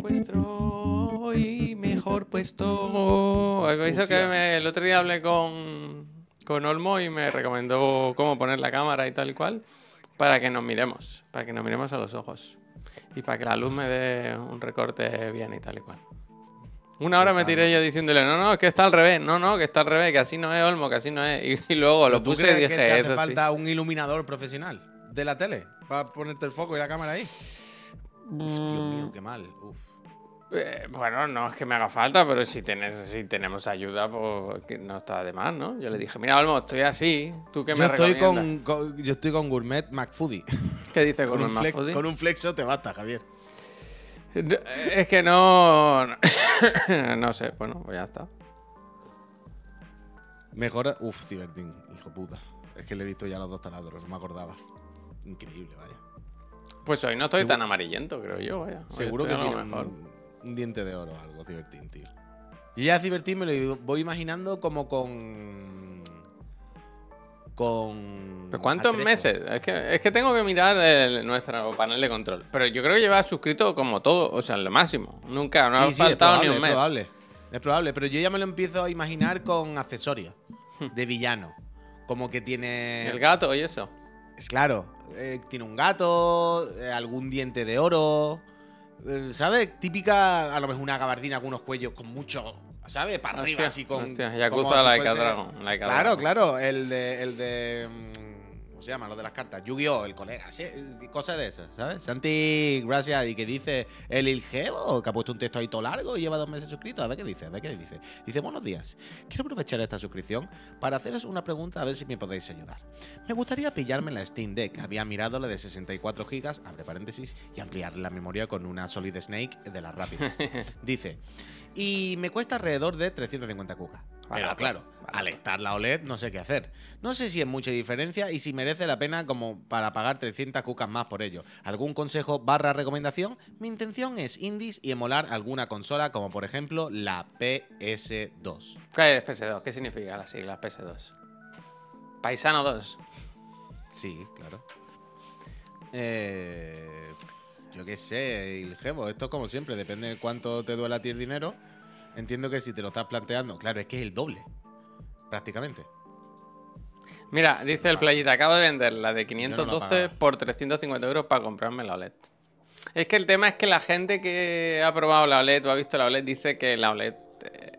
Puesto y mejor puesto. Hizo que me- el otro día hablé con, con Olmo y me recomendó cómo poner la cámara y tal y cual para que nos miremos, para que nos miremos a los ojos y para que la luz me dé un recorte bien y tal y cual. Una hora me tiré yo diciéndole, no, no, es que está al revés, no, no, que está al revés, que así no es Olmo, que así no es. Y, y luego lo ¿Pero ¿Tú puse crees y que dije, te hace eso sí. falta un iluminador profesional de la tele para ponerte el foco y la cámara ahí? Uf, Dios mío, qué mal. Uf. Eh, bueno, no es que me haga falta, pero si, tenés, si tenemos ayuda, pues que no está de más, ¿no? Yo le dije, mira, Olmo, estoy así, ¿tú qué Yo me estoy recomiendas? con, con- yo estoy con Gourmet McFoodie. ¿Qué dice Con, con, Mahfoudi? con un flexo te basta, Javier. No, Es que no... no sé, bueno, pues ya está. Mejor. Uf, Divertín, hijo puta. Es que le he visto ya los dos taladros, no me acordaba. Increíble, vaya. Pues hoy no estoy tan amarillento, creo yo, vaya. Hoy Seguro que tiene mejor. un, un diente de oro o algo, Divertín, tío. Y ya Divertín me lo voy imaginando como con. Con. ¿Pero cuántos atrezo. meses? Es que, es que tengo que mirar el- nuestro panel de control. Pero yo creo que lleva suscrito como todo, o sea, lo máximo. Nunca, no Sí, ha sí, es faltado probable, ni un es mes. probable. Es probable, pero yo ya me lo empiezo a imaginar con accesorios de villano. Como que tiene. El gato y eso. Claro, eh, tiene un gato, eh, algún diente de oro. eh, ¿Sabes? Típica, a lo mejor una gabardina con unos cuellos con mucho. ¿Sabes? Para arriba, Hostia, así con. hostia, como Yakuza si Like a fuese- Dragon. Like a Claro, Dragon. claro. El de. El de mm, ¿Cómo se llama? Lo de las cartas. Yu-Gi-Oh! El colega. sí, eh, Cosas de esas, ¿sabes? Santi, gracias. Y que dice el Ilgeo, que ha puesto un texto ahí todo largo y lleva dos meses suscrito. A ver qué dice, a ver qué dice. Dice, buenos días. Quiero aprovechar esta suscripción para haceros una pregunta a ver si me podéis ayudar. Me gustaría pillarme la Steam Deck. Había mirado la de 64 GB, abre paréntesis, y ampliar la memoria con una Solid Snake de las rápidas. Dice, y me cuesta alrededor de 350 cucas. Pero Barato, claro, barato. al estar la OLED no sé qué hacer. No sé si es mucha diferencia y si merece la pena como para pagar 300 cucas más por ello. ¿Algún consejo barra recomendación? Mi intención es indies y emular alguna consola como por ejemplo la PS2. ¿Qué es PS2? ¿Qué significa las siglas PS2? Paisano 2. Sí, claro. Eh, yo qué sé, el jevo, esto como siempre, depende de cuánto te duela a ti el dinero. Entiendo que si te lo estás planteando, claro, es que es el doble, prácticamente. Mira, dice el playita, acabo de vender la de no la 512 pagaba. por 350 euros para comprarme la OLED. Es que el tema es que la gente que ha probado la OLED o ha visto la OLED dice que la OLED eh,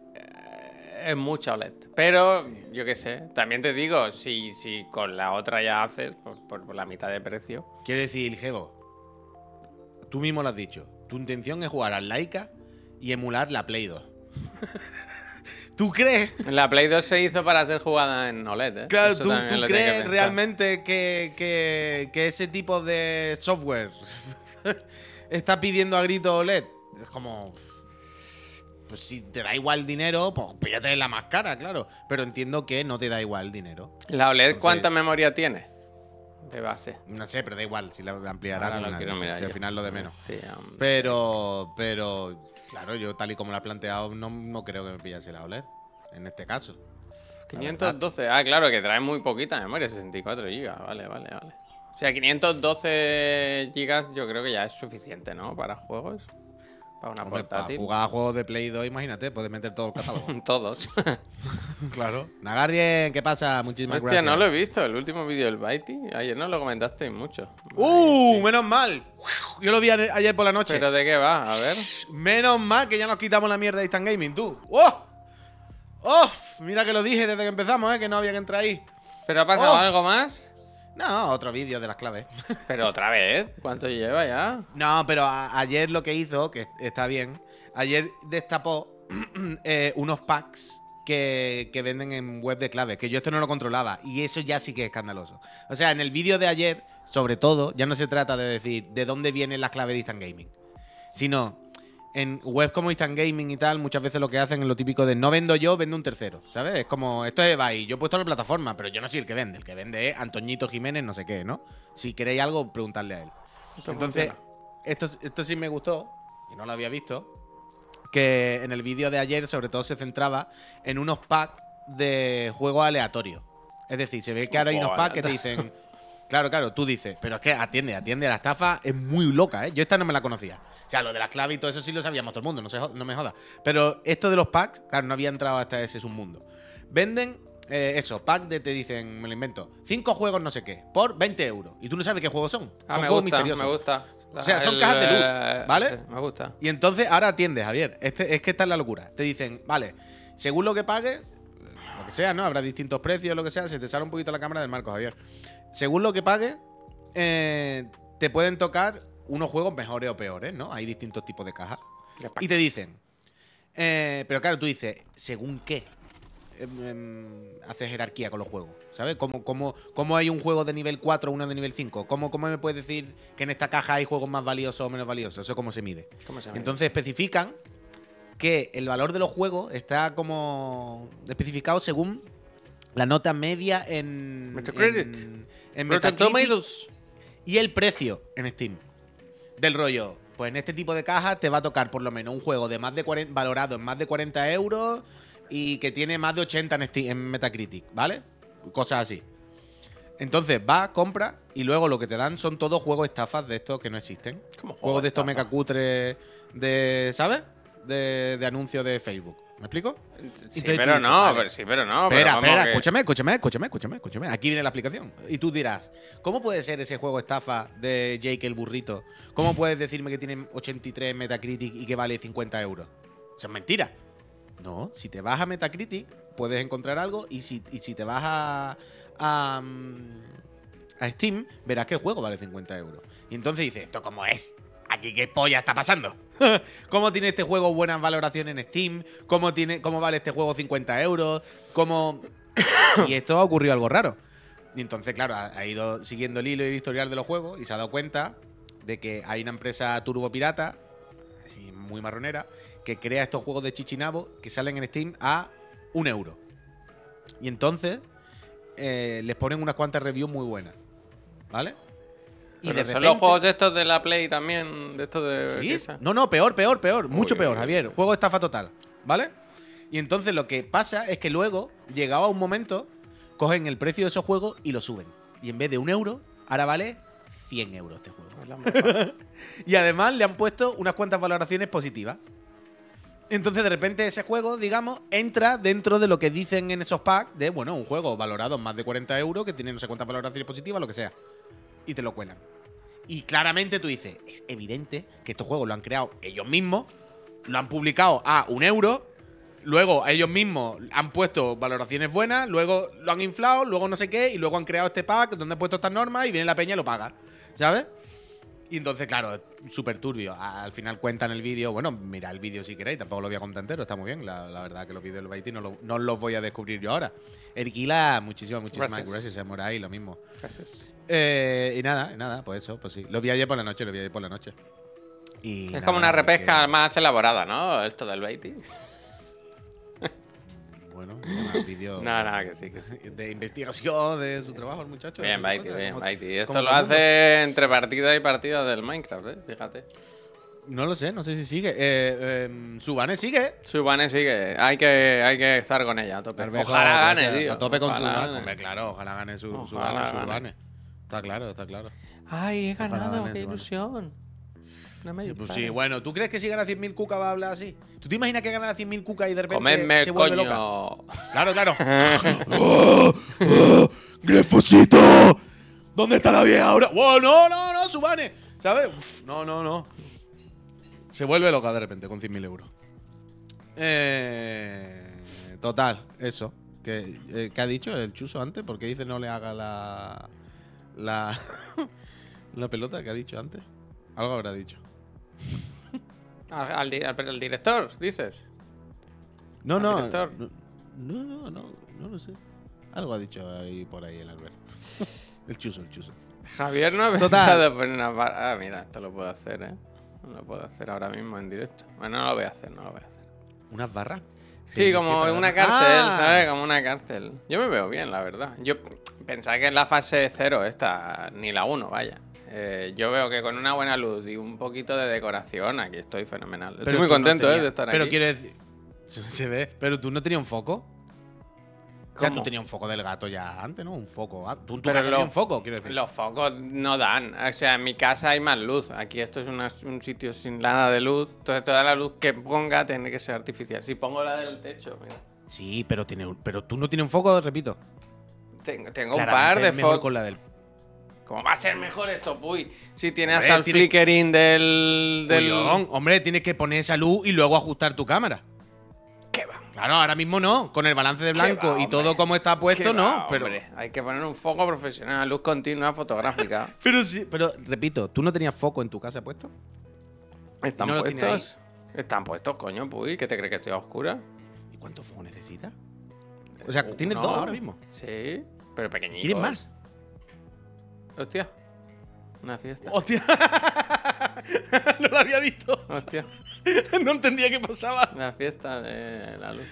es mucha OLED. Pero, yo qué sé, también te digo, si, si con la otra ya haces por, por- por la mitad de precio. Quiero decir, Jevo, tú mismo lo has dicho. Tu intención es jugar al Laika y emular la Play 2. ¿Tú crees? La Play 2 se hizo para ser jugada en OLED, ¿eh? Claro, Eso ¿tú, que crees pensar. realmente que, que- que ese tipo de software está pidiendo a grito OLED? Es como. Pues si te da igual dinero, pues píllate la más cara, claro. Pero entiendo que no te da igual dinero. ¿La OLED Entonces- cuánta memoria tiene? De base. No sé, pero da igual si la ampliará con de si al final lo de menos. Pero, pero, claro, yo tal y como lo he planteado, no, no creo que me pillase la OLED. En este caso. 512. Ah, claro, que trae muy poquita memoria, 64 GB. Vale, vale, vale. O sea, 512 GB yo creo que ya es suficiente, ¿no? Para juegos. Para una Hombre, para portátil. jugar a juegos de Play 2, imagínate, puedes meter todo el catálogo. Todos. claro. Nagardien, ¿qué pasa? Muchísimas Hostia, gracias. no lo he visto. El último vídeo del Bitey. Ayer no lo comentaste mucho. ¡Uh! Menos mal. Yo lo vi ayer por la noche. ¿Pero de qué va? A ver. Menos mal que ya nos quitamos la mierda de Instant Gaming, tú. ¡Oh! ¡Oh! Mira que lo dije desde que empezamos, ¿eh? Que no había que entrar ahí. ¿Pero ha pasado Oh. algo más? No, otro vídeo de las claves. Pero otra vez. ¿Cuánto lleva ya? No, pero ayer lo que hizo, que está bien, ayer destapó eh, unos packs que, que venden en web de claves, que yo esto no lo controlaba, y eso ya sí que es escandaloso. O sea, en el vídeo de ayer, sobre todo, ya no se trata de decir de dónde vienen las claves de Instant Gaming, sino en webs como Instant Gaming y tal, muchas veces lo que hacen es lo típico de no vendo yo, vendo un tercero, ¿sabes? Es como, esto es Ebay, yo he puesto la plataforma, pero yo no soy el que vende, el que vende es Antoñito Jiménez, no sé qué, ¿no? Si queréis algo, preguntadle a él. Esto Entonces, esto, esto sí me gustó, y no lo había visto, que en el vídeo de ayer sobre todo se centraba en unos packs de juegos aleatorios. Es decir, se ve que ahora hay unos packs que te dicen, Claro, claro, tú dices, pero es que atiende, atiende, la estafa es muy loca, ¿eh? Yo esta no me la conocía. O sea, lo de las claves y todo eso sí lo sabíamos todo el mundo, no, se no me jodas. Pero esto de los packs, claro, no había entrado hasta ese submundo. Venden eh, eso, pack de te dicen, me lo invento, cinco juegos no sé qué, por 20 euros. Y tú no sabes qué juegos son. Ah, son me juegos gusta, misteriosos. me gusta. O sea, son El, cajas de luz, eh, ¿vale? sí, me gusta. Y entonces ahora atiende, Javier. Este, es que esta es la locura. Te dicen, vale, según lo que pagues, lo que sea, ¿no? Habrá distintos precios, lo que sea. Se te sale un poquito la cámara del marco, Javier. Según lo que pagues, eh, te pueden tocar unos juegos mejores o peores, ¿no? Hay distintos tipos de cajas. Y te dicen, eh, pero claro, tú dices, ¿según qué? Em, em, haces jerarquía con los juegos, ¿sabes? ¿Cómo, cómo, cómo hay un juego de nivel 4 uno de nivel 5? ¿Cómo, ¿Cómo me puedes decir que en esta caja hay juegos más valiosos o menos valiosos? ¿Eso cómo se mide? ¿Cómo se llama? Entonces especifican que el valor de los juegos está como especificado según la nota media en Metacritic. en, en Metacritic y el precio en Steam. Del rollo, pues en este tipo de cajas te va a tocar por lo menos un juego de más de 40, valorado en más de 40 euros y que tiene más de 80 en, Steam- en Metacritic, ¿vale? Cosas así. Entonces va, compra y luego lo que te dan son todos juegos estafas de estos que no existen. ¿Cómo Juegos de estos estafa? megacutres de, ¿sabes? De, de anuncios de Facebook. ¿Me explico? Sí, pero dices, no, vale. pero sí, pero no. espera, espera, que- escúchame, escúchame, escúchame, escúchame, escúchame. Aquí viene la explicación. Y tú dirás, ¿cómo puede ser ese juego estafa de Jake el burrito? ¿Cómo puedes decirme que tiene 83 Metacritic y que vale 50 euros? Eso es mentira. No, si te vas a Metacritic, puedes encontrar algo y si, y si te vas a, a, mm, a Steam, verás que el juego vale 50 euros. Y entonces dices, ¿esto cómo es? ¿Aquí qué polla está pasando? ¿Cómo tiene este juego buenas valoraciones en Steam? ¿Cómo, tiene, cómo vale este juego 50 euros? ¿Cómo...? y esto ha ocurrido algo raro. Y entonces, claro, ha, ido siguiendo el hilo y el historial de los juegos y se ha dado cuenta de que hay una empresa turbo pirata, así muy marronera, que crea estos juegos de chichinabo que salen en Steam a un euro. Y entonces eh, les ponen unas cuantas reviews muy buenas. ¿Vale? Y Pero de son los juegos estos de la Play también, de estos de... ¿Sí? No, no, peor, peor, peor. Mucho peor, Javier. Juego estafa total. ¿Vale? Y entonces lo que pasa es que luego, llegado a un momento, cogen el precio de esos juegos y lo suben. Y en vez de un euro, ahora vale 100 euros este juego. Y además le han puesto unas cuantas valoraciones positivas. Entonces, de repente, ese juego, digamos, entra dentro de lo que dicen en esos packs de, bueno, un juego valorado en más de 40 euros, que tiene no sé cuántas valoraciones positivas, lo que sea. Y te lo cuelan. Y claramente tú dices, es evidente que estos juegos lo han creado ellos mismos, lo han publicado a un euro, luego ellos mismos han puesto valoraciones buenas, luego lo han inflado, luego no sé qué, y luego han creado este pack donde han puesto estas normas y viene la peña y lo paga. ¿Sabes? Y entonces, claro, es súper turbio. Al final cuentan el vídeo. Bueno, mira el vídeo si queréis, tampoco lo voy a contar entero, está muy bien. La, la verdad que los vídeos del Baiti no, lo- no los voy a descubrir yo ahora. Erquila, muchísimas, muchísimas Gracias. gracias. Moray, lo mismo. Gracias. Eh, y nada, y nada, pues eso, pues sí. Lo vi ayer por la noche, lo vi ayer por la noche. Y Es nada, como una repesca más elaborada, ¿no? Esto del Baiti. Bueno, No, no, que sí, que sí. de investigación de su trabajo, el muchacho. Bien, cosas, bien, como Esto lo hace entre partida y partida del Minecraft, ¿eh? Fíjate. No lo sé, no sé si sigue. Eh, eh, Subane sigue. Subane sigue. Hay que, hay que estar con ella a tope. Ojalá gane, gracias, tío. A tope con Subane. gane. Hombre, claro, ojalá gane su, Ojalá Subane, gane. Está claro, está claro. Ay, he ganado, gane qué ilusión. No me Pues sí, bueno, ¿tú crees que si gana 100.000 cuca va a hablar así? ¿Tú te imaginas que gana 100.000 cuca y de repente Comedme, se vuelve coño. loca? Claro, claro. ¡Oh, oh, ¡Grefosito! ¿Dónde está la vieja ahora? ¡Wow, no, no, no, Subane! ¿Sabes? Uf, no, no, no. Se vuelve loca de repente con 100.000 euros. Eh, total, eso. ¿Qué, eh, ¿Qué ha dicho el chuso antes? ¿Por qué dice no le haga la. la. la pelota que ha dicho antes? Algo habrá dicho. Al, al di- al- al director, dices. No, ¿Al no, director? no. No, no, no, no lo sé. Algo ha dicho ahí por ahí el Albert. el chuso, el chuso. Javier no ha Total. pensado poner una barra. Ah, mira, esto lo puedo hacer, ¿eh? No lo puedo hacer ahora mismo en directo. Bueno, no lo voy a hacer, no lo voy a hacer. ¿Unas barras? Sí, ¿Qué- como en una cárcel, Ah. ¿sabes? Como una cárcel. Yo me veo bien, la verdad. Yo pensaba que en la fase cero esta, ni la 1, vaya. Eh, yo veo que con una buena luz y un poquito de decoración aquí estoy fenomenal. Estoy Pero muy tú no contento, ¿eh? De estar Pero aquí. quiero decir. Se, ve. Pero tú no tenías un foco. sea, ¿Cómo? tú tenías un foco del gato ya antes, ¿no? Un foco. ah, Tú en tu Pero casa lo- un foco, quiero decir. Los focos no dan. O sea, en mi casa hay más luz. Aquí esto es una- un sitio sin nada de luz. Entonces toda la luz que ponga tiene que ser artificial. Si pongo la del techo, mira. Sí, pero, tiene, pero tú no tienes un foco, repito. Tengo, tengo un par de focos. con la del. ¿Cómo va a ser mejor esto, Puy? Si tiene Hombre, hasta el tiene- flickering del. del... Hombre, tienes que poner esa luz y luego ajustar tu cámara. ¿Qué va? Claro, ahora mismo no. Con el balance de ¿Qué blanco va, y todo como está ¿Qué puesto, no. va, pero, hombre? Hay que poner un foco profesional, luz continua fotográfica. pero sí. Pero repito, ¿tú no tenías foco en tu casa puesto? ¿Están no puestos? Están puestos, coño, Puy. ¿Qué te crees que estoy a oscura? ¿Y cuánto foco necesitas? O sea, tienes Uno. dos ahora mismo. Sí, pero pequeñitos. ¿Quieres más? Hostia. Una fiesta. ¡Hostia! no lo había visto. Hostia. no entendía qué pasaba. Una fiesta de la luz.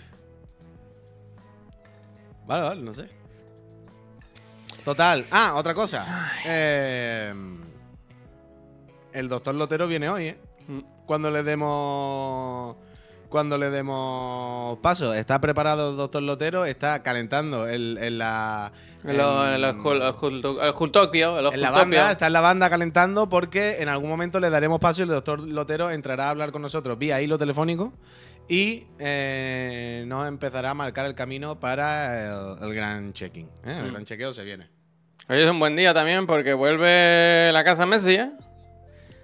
Vale, vale, no sé. Total. Ah, otra cosa. Eh, el doctor Lotero viene hoy, ¿eh? Mm. Cuando le demos. Cuando le demos paso. Está preparado el doctor Lotero, está calentando el, en la. En- el en la banda, está en la banda calentando porque en algún momento le daremos paso y el doctor Lotero entrará a hablar con nosotros vía hilo telefónico y eh, nos empezará a marcar el camino para el, el gran checking. ¿eh? El Mm. gran chequeo se viene. Hoy es un buen día también porque vuelve la casa Messi, ¿eh?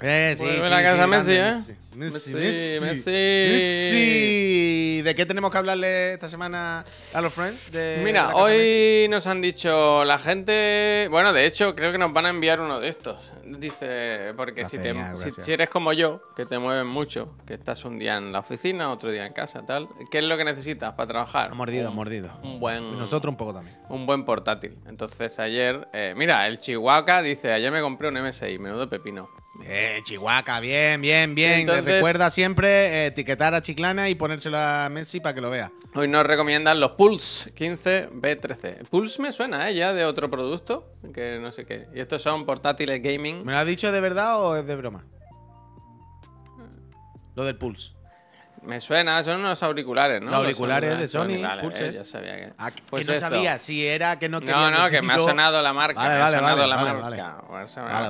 Eh, sí, Vuelve sí, la casa sí, Messi, grande, ¿eh? Messi, Messi, Messi, Messi. Messi. ¿De qué tenemos que hablarle esta semana a los friends? De- Mira, hoy nos han dicho la gente. Bueno, de hecho, creo que nos van a enviar uno de estos. Dice, porque La si, te- si, eres como yo, que te mueves mucho, que estás un día en la oficina, otro día en casa, tal, ¿qué es lo que necesitas para trabajar? Mordido, un, mordido. un buen. Nosotros un poco también. Un buen portátil. Entonces ayer, eh, mira, el Chihuahua dice, ayer me compré un MSI, menudo pepino. Eh, Chihuahua, bien, bien, bien. Entonces- Recuerda siempre eh, etiquetar a Chiclana y ponérselo a Messi para que lo vea. Hoy nos recomiendan los Pulse 15B13. Pulse me suena, ¿eh? Ya de otro producto, que no sé qué. Y estos son portátiles gaming. ¿Me lo has dicho de verdad o es de broma? Lo del Pulse. Me suena, son unos auriculares, ¿no? Los auriculares de Sony, Pulse. eh, ya sabía que... Ah, que Pues no esto. sabía si era que no quería No, no, que me ha sonado la marca. Vale, me ha sonado vale, la marca. vale.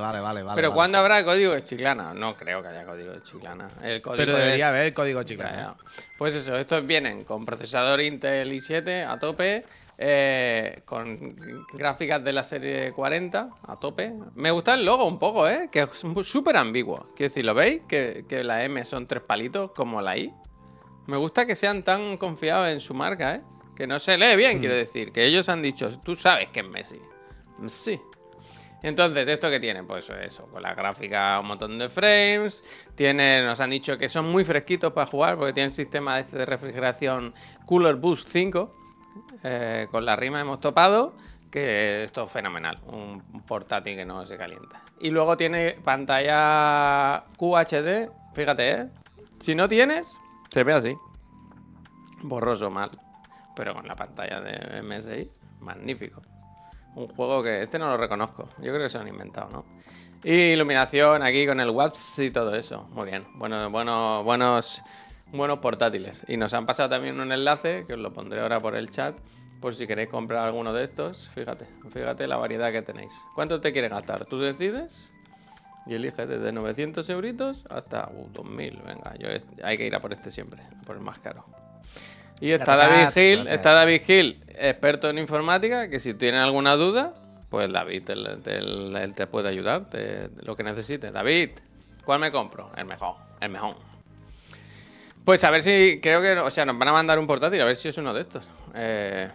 Vale, vale, vale. Pero. ¿cuándo habrá código de chiclana? No creo que haya código de chiclana. El código Pero debería es- haber código Ya, Chiclana. Pues eso, estos vienen con procesador Intel i7 a tope, eh, con gráficas de la serie 40 a tope. Me gusta el logo un poco, ¿eh? Que es súper ambiguo. Quiero decir, ¿lo veis? Que, que la M son tres palitos como la I. Me gusta que sean tan confiados en su marca, ¿eh? Que no se lee bien, quiero decir. Que ellos han dicho, tú sabes que es Messi. Sí. Entonces, ¿esto qué tiene? Pues eso, con la gráfica un montón de frames. Tiene, nos han dicho que son muy fresquitos para jugar porque tienen sistema de, este de refrigeración Cooler Boost 5. Eh, con la rima hemos topado. Que esto es fenomenal. Un un portátil que no se calienta. Y luego tiene pantalla QHD. Fíjate, ¿eh? Si no tienes, se ve así. Borroso mal. Pero con la pantalla de MSI, magnífico. Un juego que este no lo reconozco. Yo creo que se lo han inventado, ¿no? Y iluminación aquí con el WAPS y todo eso. Muy bien. Bueno, bueno, buenos, buenos portátiles. Y nos han pasado también un enlace, que os lo pondré ahora por el chat, por si queréis comprar alguno de estos. Fíjate, fíjate la variedad que tenéis. ¿Cuánto te quieres gastar? Tú decides y eliges desde 900 euritos hasta uh, 2000. Venga, yo hay que ir a por este siempre, por el más caro. Y está David Gil, gracias. está David Gil, experto en informática, que si tiene alguna duda, pues David él te puede ayudar, te- lo que necesites. David, ¿cuál me compro? El mejor, el mejor. Pues a ver si, creo que, o sea, nos van a mandar un portátil, a ver si es uno de estos. Eh...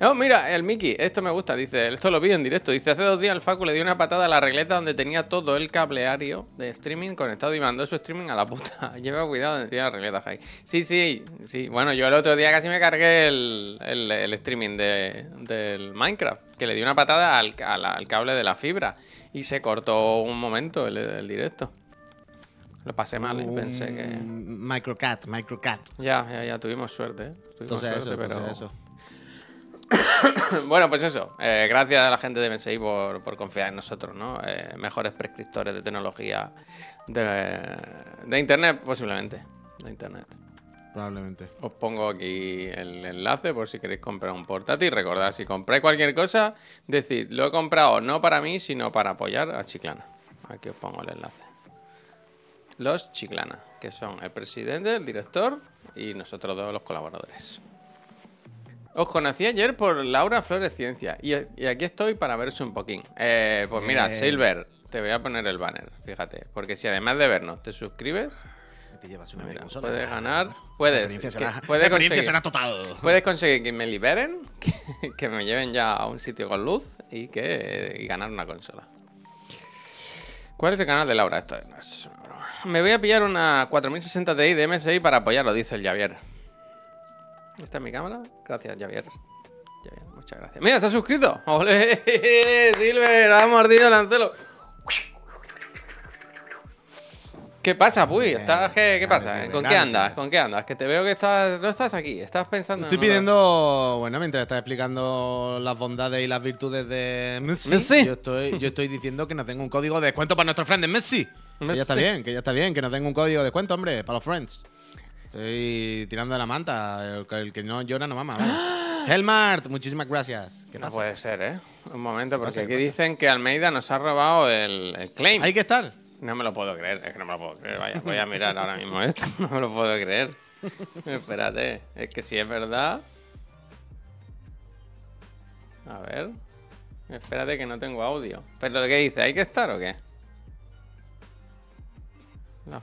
Oh, mira, el Mickey, esto me gusta, dice, esto lo vi en directo, dice, hace dos días el Facu le dio una patada a la regleta donde tenía todo el cableario de streaming conectado y mandó su streaming a la puta. Lleva cuidado donde tiene la regleta, Jai. Sí, sí, sí, bueno, yo el otro día casi me cargué el, el- el streaming de- del Minecraft, que le dio una patada al, al cable de la fibra y se cortó un momento el, el directo. Lo pasé mal, y pensé que... Microcat, Microcat. Ya, ya, ya, tuvimos suerte, ¿eh? Tuvimos Entonces suerte, eso, pero... entonces eso. Bueno, pues eso. eh, gracias a la gente de MSI por, por confiar en nosotros, ¿no? Eh, mejores prescriptores de tecnología de, de Internet, posiblemente. De Internet. Probablemente. Os pongo aquí el enlace por si queréis comprar un portátil. Recordad, si compráis cualquier cosa, decid, lo he comprado no para mí, sino para apoyar a Chiclana. Aquí os pongo el enlace. Los Chiclana, que son el presidente, el director y nosotros dos los colaboradores. Os conocí ayer por Laura Flores Ciencia y, y aquí estoy para veros un poquín. Eh, pues mira. Silver, te voy a poner el banner, fíjate. Porque si además de vernos te suscribes, Te llevas una Mira, consola. puedes ganar, La puedes, experiencia que- será- puedes la experiencia conseguir, será total. puedes conseguir que me liberen, que, que me lleven ya a un sitio con luz y que y ganar una consola. ¿Cuál es el canal de Laura? Esto no es una broma. Me voy a pillar una 4060 Ti de MSI para apoyarlo, dice el Javier. ¿Esta es mi cámara? Gracias, Javier. Javier, muchas gracias. Mira, se ha suscrito. ¡Ole! Silver, ha mordido el anzuelo. ¿Qué pasa, Puy? ¿Estás, qué, pasa? Silver, ¿Con qué andas? Silver. ¿Con qué andas? Que te veo que estás, no estás aquí, estás pensando Estoy en pidiendo, bueno, mientras estás explicando las bondades y las virtudes de Messi, Messi. Yo, estoy, yo estoy diciendo que nos den un código de descuento para nuestros friends de Messi. Que ya está Messi. bien, que ya está bien, que nos den un código de descuento, hombre, para los friends. Estoy tirando de la manta, el, que- el que no llora no mama. Helmart, muchísimas gracias. ¿Qué No pasa? puede ser, ¿eh? Un momento, porque aquí dicen que Almeida nos ha robado el, el claim. Hay que estar. No me lo puedo creer, es que no me lo puedo creer. Vaya, voy a mirar ahora mismo esto, no me lo puedo creer. Espérate, es que si es verdad. A ver. Espérate que no tengo audio. ¿Pero qué dice? ¿Hay que estar o qué? No.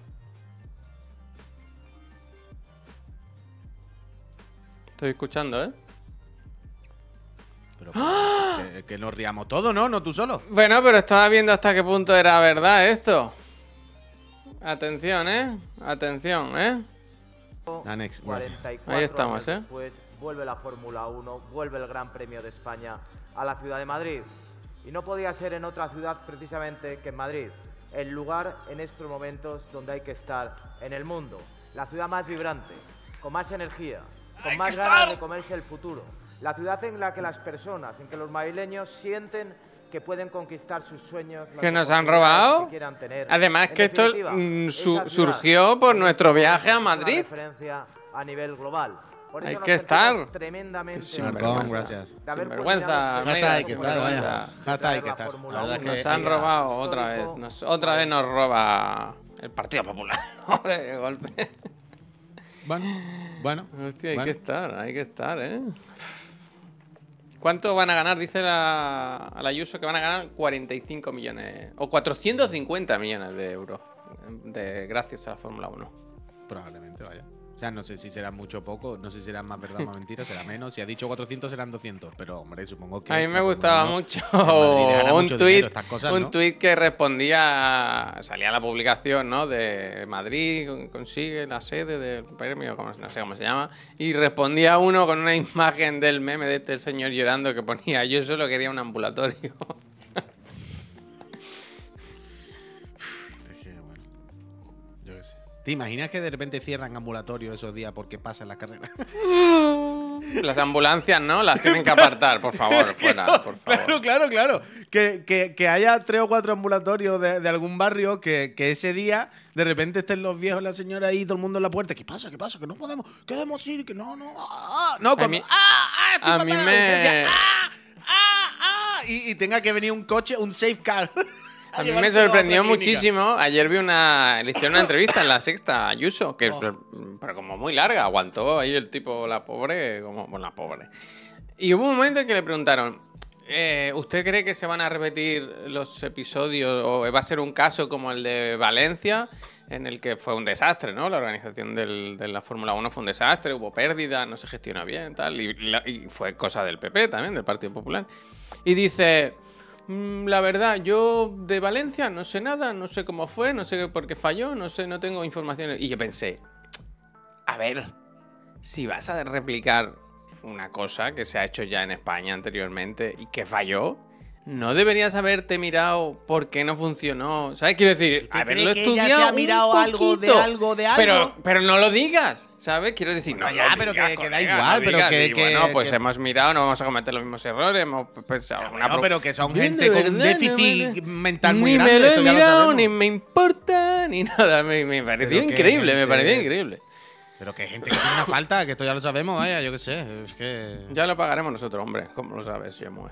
Estoy escuchando, ¿eh? Pero que, que nos riamos todos, ¿no? No tú solo. Bueno, pero estaba viendo hasta qué punto era verdad esto. Atención, ¿eh? Atención, ¿eh? 44 Ahí estamos, ¿eh? Después vuelve la Fórmula 1, vuelve el Gran Premio de España a la ciudad de Madrid. Y no podía ser en otra ciudad precisamente que en Madrid, el lugar en estos momentos donde hay que estar en el mundo. La ciudad más vibrante, con más energía, con más ganas de comerse el futuro. La ciudad en la que las personas, en que los madrileños sienten que pueden conquistar sus sueños. ¿Que nos han robado? que quieran tener. Además En que esto, mm, su- surgió por nuestro viaje a Madrid. referencia a nivel global. Por eso Hay nos que estar. Tremendamente orgullosos gracias. Sinvergüenza, culminado este hay que estar, vaya. Jata hay que estar. La verdad es que Nos han hay robado otra vez. Nos- otra vez nos roba el Partido Popular. Joder, de golpe. Bueno, bueno. Hostia, hay bueno. que estar, hay que estar, ¿eh? ¿Cuánto van a ganar? Dice la, a la Ayuso que van a ganar 45 millones o 450 millones de euros de, gracias a la Fórmula 1. Probablemente, vaya. O sea, no sé si será mucho o poco, no sé si será más verdad o más mentira, será menos. Si ha dicho 400 serán 200, pero hombre, supongo que... A mí me gustaba 1 mucho un mucho tuit, dinero, estas cosas, un ¿no? tuit que respondía, salía la publicación, ¿no? De Madrid con- consigue la sede del premio, como- no sé cómo se llama, y respondía uno con una imagen del meme de este señor llorando que ponía, yo solo quería un ambulatorio. ¿Te imaginas que de repente cierran ambulatorio esos días porque pasan las carreras? Las ambulancias, ¿no? Las tienen que apartar, por favor, fuera, por favor. Claro, claro, claro. Que, que- que haya tres o cuatro ambulatorios de, de algún barrio que, que ese día de repente estén los viejos, la señora ahí, todo el mundo en la puerta. ¿Qué pasa? ¿Qué pasa? Que no podemos, queremos ir, que no, no. ah, ah". No, cuando, mí- ¡Ah! ¡Ah! estoy a mí me- ¡Ah! ¡Ah! ¡Ah! Y, y tenga que venir un coche, un safe car. A mí me sorprendió muchísimo. Ayer vi una. Le hicieron una entrevista en la sexta a Ayuso, que pero como muy larga. Aguantó ahí el tipo, la pobre, como. Bueno, la pobre. Y hubo un momento en que le preguntaron. eh, ¿Usted cree que se van a repetir los episodios o va a ser un caso como el de Valencia, en el que fue un desastre, ¿no? La organización del- de la Fórmula 1 fue un desastre, hubo pérdidas, no se gestionó bien, tal, y, y fue cosa del PP también, del Partido Popular. Y dice, "Mm, la verdad, yo de Valencia no sé nada, no sé cómo fue, no sé por qué falló, no sé, no tengo informaciones. Y yo pensé, a ver, si vas a replicar una cosa que se ha hecho ya en España anteriormente y que falló, ¿no deberías haberte mirado por qué no funcionó? ¿Sabes? Quiero decir, ¿Usted haberlo que estudiado se ha mirado un algo de algo de algo? Pero, pero no lo digas, ¿sabes? Quiero decir, no, Bueno, ya, lo pero digas, que- que da colega, igual, no pero digas. que- Y que- bueno, pues que- hemos mirado, no vamos a cometer los mismos errores, hemos pensado una No, pero que son gente de con un verdad, déficit verdad. mental muy ni grande. me lo he ya lo mirado, sabemos. ni me importa, ni nada. Me, me pareció Pero increíble, me pareció increíble. Pero que hay gente que tiene una falta, que esto ya lo sabemos, vaya, yo qué sé. Es que. Ya lo pagaremos nosotros, hombre. ¿Cómo lo sabes, Yemue?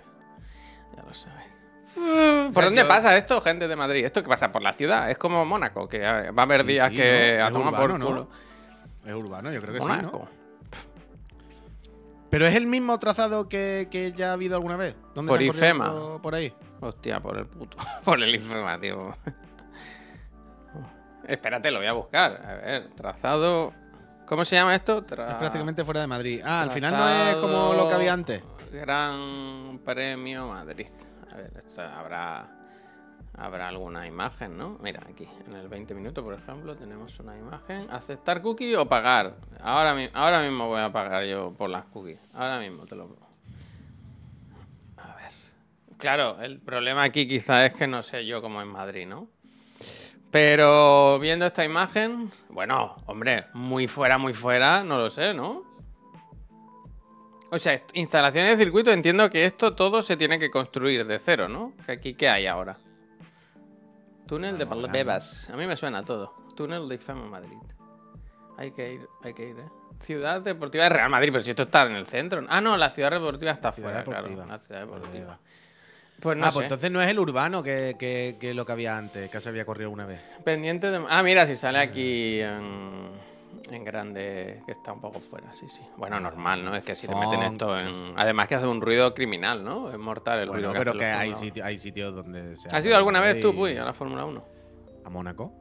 Ya lo sabes. ¿Por dónde pasa esto, gente de Madrid? ¿Esto qué pasa? ¿Por la ciudad? Es como Mónaco, que eh, va a haber Sí, días sí, que ¿no? a Es tomar por culo. Es urbano, yo creo que sí, Mónaco. ¿no? Pero es el mismo trazado que, que ya ha habido alguna vez. ¿Dónde Por Ifema. Por, ahí. Hostia, por el puto. Por el IFEMA, tío. Espérate, lo voy a buscar. A ver, trazado. ¿Cómo se llama esto? Tra- Es prácticamente fuera de Madrid. Ah, al final no es como lo que había antes. Gran Premio Madrid. A ver, esto habrá. Habrá alguna imagen, ¿no? Mira, aquí, en el 20 minutos, por ejemplo, tenemos una imagen. ¿Aceptar cookie o pagar? Ahora, ahora mismo voy a pagar yo por las cookies. Ahora mismo te lo A ver. Claro, el problema aquí quizá es que no sé yo cómo es Madrid, ¿no? Pero viendo esta imagen, bueno, hombre, muy fuera, muy fuera, no lo sé, ¿no? O sea, instalaciones de circuito, entiendo que esto todo se tiene que construir de cero, ¿no? Que aquí, ¿qué hay ahora? Túnel de Valdebebas. A mí me suena todo. Túnel de IFEMA Madrid. Hay que ir, hay que ir, ¿eh? Ciudad Deportiva de Real Madrid, pero si esto está en el centro. Ah, no, la Ciudad Deportiva está Ciudad fuera, Deportiva. claro. La Ciudad Deportiva. Deportiva. Pues no ah, sé. pues entonces no es el urbano que, que- que lo que había antes, que se había corrido una vez. Pendiente de... Ah, mira, si sale aquí en, en grande, que está un poco fuera, sí, sí. Bueno, normal, ¿no? Es que si te meten esto en... Además que hace un ruido criminal, ¿no? Es mortal el Bueno, ruido que pero que la hay, sitio- hay sitios donde se 1. ¿Has ido alguna vez tú, Puy, a la Fórmula 1? ¿A Mónaco?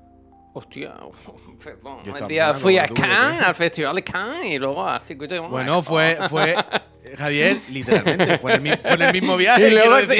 Hostia, perdón. Yo día fui a Cannes, al Festival de Cannes y luego al circuito de Mónaco. Bueno, fue, fue Javier, literalmente, fue en el, mi- fue en el mismo viaje. Y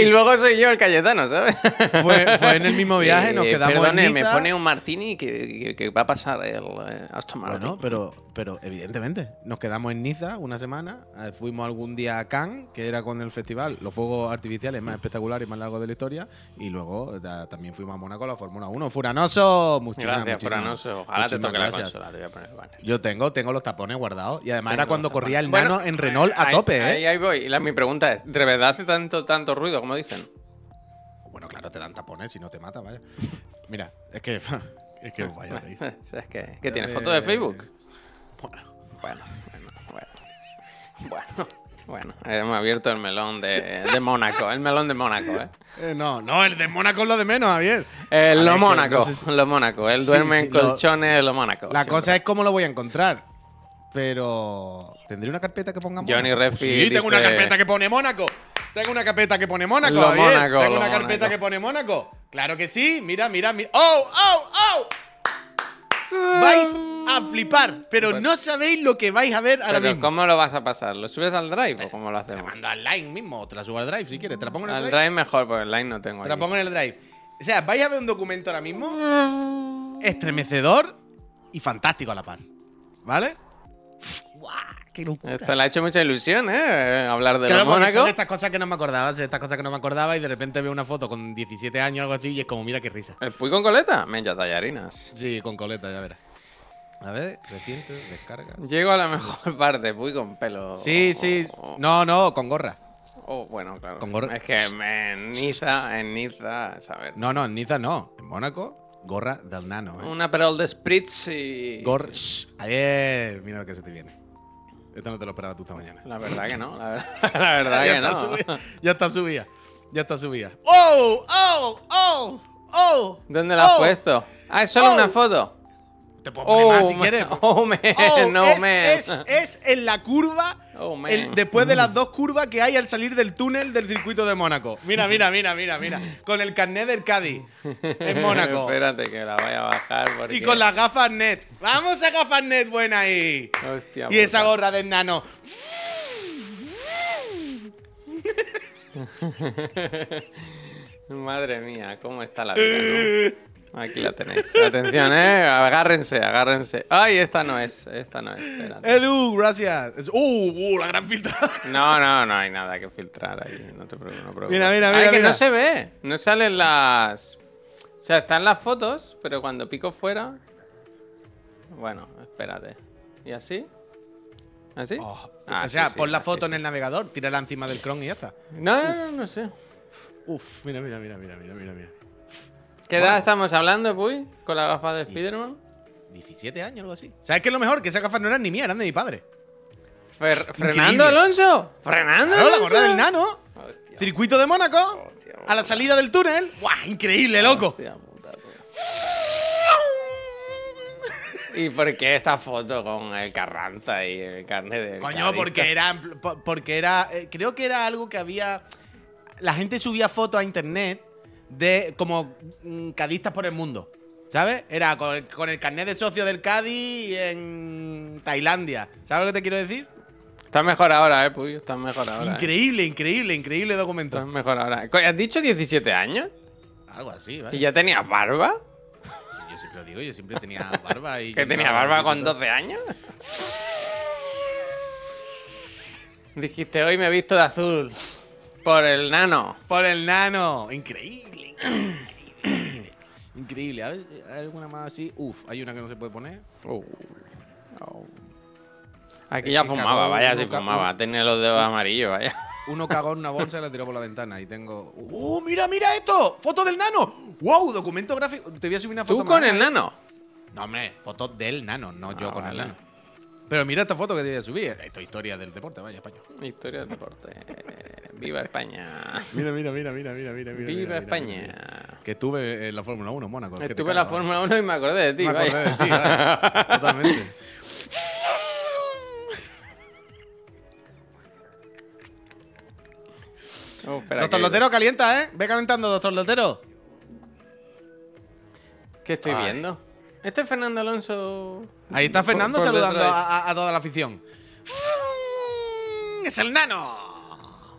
luego, y soy yo el Cayetano, ¿sabes? Fue, fue en el mismo viaje, nos Eh, quedamos Perdone, en me Niza. pone un martini que, que- que va a pasar el eh, Aston Martin. Bueno, pero, pero evidentemente, nos quedamos en Niza una semana, eh, fuimos algún día a Cannes, que era con el festival, los fuegos artificiales más espectaculares y más largos de la historia, y luego también fuimos a Mónaco la Fórmula 1. Furanoso, muchísimas Gracias, Furanoso. Ojalá te toque la consola, te voy a poner banner. Yo tengo, tengo los tapones guardados, y además era cuando corría el nano Bueno, en Renault a ahí- tope, ¿eh? Ahí, ahí voy. Y la- mi pregunta es, ¿de verdad hace tanto, tanto ruido como dicen? Bueno, claro, te dan tapones si no te mata, vaya. Mira, es que. Es que vaya. tío. es que, ¿Qué tienes? Eh, ¿Foto de Facebook? Bueno, Bueno, bueno, bueno. Bueno, bueno. Hemos abierto el melón de, de Mónaco. El melón de Mónaco, ¿eh? eh, no, no, el de Mónaco es lo de menos, Javier. Vale, lo Mónaco. no sé si- Lo Mónaco. Él duerme sí, en lo- colchones lo Mónaco. La siempre. cosa es cómo lo voy a encontrar. Pero. ¿Tendré una carpeta que ponga Johnny Mónaco? Refi Sí, tengo una dice- carpeta que pone Mónaco. Tengo una carpeta que pone Mónaco. Lo. Mónaco, tengo lo una carpeta Mónaco. que pone Mónaco. Claro que sí. Mira, mira, mira. ¡Oh, oh, oh! Vais a flipar, pero Pues- no sabéis lo que vais a ver ahora Pero mismo. ¿cómo lo vas a pasar? ¿Lo subes al drive o cómo lo Te hacemos? mando al line mismo, o te la subo al drive si quieres. Te la pongo en el Al drive. drive mejor, porque el line no tengo Te la pongo en el drive. O sea, vais a ver un documento ahora mismo estremecedor y fantástico a la par. ¿Vale? ¡Guau! ¡Qué locura! Esto le ha hecho mucha ilusión, ¿eh? Hablar de Claro, los son Mónaco. de estas cosas que no me acordaba, son de estas cosas que no me acordaba y de repente veo una foto con 17 años o algo así y es como, mira qué risa. ¿El Puy con coleta? Menja tallarinas. Sí, con coleta, ya verás. A ver, recientes, descargas. Llego a la mejor parte, Puy con pelo. Sí, sí. Oh, No, no, con gorra. oh, bueno, claro. Con gorra- Es que en Niza, en Niza, saber. No, no, en Niza no. En Mónaco, gorra del nano, ¿eh? Una perol de spritz y. Gor Shh. Ayer, mira lo que se te viene. Esto no te lo esperaba tú esta mañana. La verdad que no, la verdad, la verdad ya, que está no. subida, ya está subida. Ya está subida. ¡Oh! ¡Oh! ¡Oh! ¡Oh! ¿Dónde la has Oh. puesto? Ah, es solo Oh. una foto. Te puedo poner Oh, más si man. quieres. Oh, man. Oh, no, es, man. Es, es en la curva, Oh, el- después de las dos curvas que hay al salir del túnel del circuito de Mónaco. Mira, mira, mira, mira, mira. Con el carnet del Cádiz en Mónaco. Espérate que la vaya a bajar porque... y con las gafas net. ¡Vamos a gafas net buena ahí! Hostia Y esa puta. gorra del nano. Madre mía, cómo está la vida, ¿no? Aquí la tenéis. Atención, eh. Agárrense, agárrense. Ay, esta no es. Esta no es. Espérate. Edu, gracias. ¡Uh! uh, la gran filtrada! No, no, no hay nada que filtrar ahí. No te preocupes. No preocupes. Mira, mira, Ay, mira, que mira. no se ve. No salen las. O sea, están las fotos, pero cuando pico fuera. Bueno, espérate. ¿Y así? ¿Así? Oh, Ah, o sea, sí, sí, pon la foto en el navegador, tírala encima del Chrome y ya está. No, no, no, no sé. Uf, mira, mira, mira, mira, mira, mira. ¿Qué edad estamos hablando, Puy? ¿Con la gafa de Spiderman? 17 años, algo así. ¿Sabes qué es lo mejor? Que esas gafas no eran ni mías, eran de mi padre. Fer- ¿Fernando Alonso? ¿Fernando Claro, la Alonso? gorra del nano. Hostia, Circuito de Mónaco. hostia, A la salida del túnel. ¡Guau! Increíble, loco. hostia puta. ¿Y por qué esta foto con el Carranza y el carnet de Coño, porque era. po- Porque era. eh, creo que era algo que había. La gente subía fotos a internet de como mm, cadistas por el mundo. ¿Sabes? Era con el, con el carnet de socio del Cádiz en Tailandia. ¿Sabes lo que te quiero decir? Estás mejor ahora, eh, Puy. Estás mejor ahora. eh. increíble, increíble, increíble Estás documento. mejor ahora. ¿Has dicho 17 años? Algo así, ¿vale? ¿Y ya tenías barba? Sí, yo siempre lo digo, yo siempre tenía barba y. ¿Que tenía barba con todo. 12 años? Dijiste, hoy me he visto de azul. Por el nano. Por el nano. Increíble, increíble. increíble. A ver, ¿hay alguna más así? Uf, hay una que no se puede poner. Uh, oh. Aquí ya fumaba, vaya si fumaba. Tenía los dedos amarillos, vaya. Uno cagó en una bolsa y la tiró por la ventana. Y tengo. ¡Uh, mira, mira esto! ¡Foto del nano! ¡Wow! Documento gráfico. Te voy a subir una foto ¿Tú con más, el ¿eh? nano? No, hombre, foto del nano, no yo Ah, con el nano. Pero mira esta foto que te voy a subir. Esto es historia del deporte, vaya, español. Historia del deporte. Viva España. Mira, mira, mira, mira, mira, mira. mira, Viva mira, España. mira. Que estuve en la Fórmula 1 en Mónaco. Estuve en la. Fórmula 1 y me acordé de ti, Me acordé vaya. de ti, vaya. Totalmente. Oh, Doctor que- Lotero calienta, ¿eh? Ve calentando, doctor Lotero. ¿Qué estoy Ay. viendo? Este es Fernando Alonso. Ahí está Fernando por saludando a, a- a toda la afición. ¡Es el nano!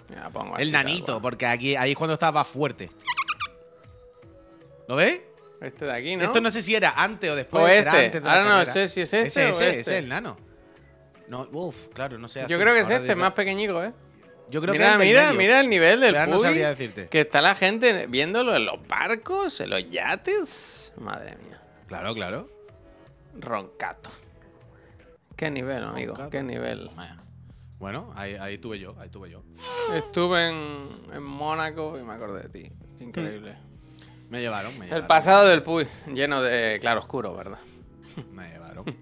Ya, pongo así, El tal nanito, porque aquí, ahí es cuando estaba fuerte. ¿Lo ves? Este de aquí, ¿no? Esto no sé si era antes o después. O este. antes de la Ahora no carrera. sé si es este Ese, o ese, este. ese es el nano. No, uf, claro, no sé. Yo creo que es este, digo- más pequeñico, ¿eh? Yo creo mira, que mira, mira el nivel del Pero no Puy, sabría decirte. Que está la gente viéndolo en los barcos, en los yates. Madre mía. Claro, claro. Roncato. Qué nivel, amigo. Roncato. Qué nivel. Bueno, ahí, ahí estuve yo, ahí estuve yo. Estuve en, en Mónaco y me acordé de ti. Increíble. Me llevaron, me El llevaron. pasado del Puy, lleno de claroscuro, ¿verdad? Me llevaron.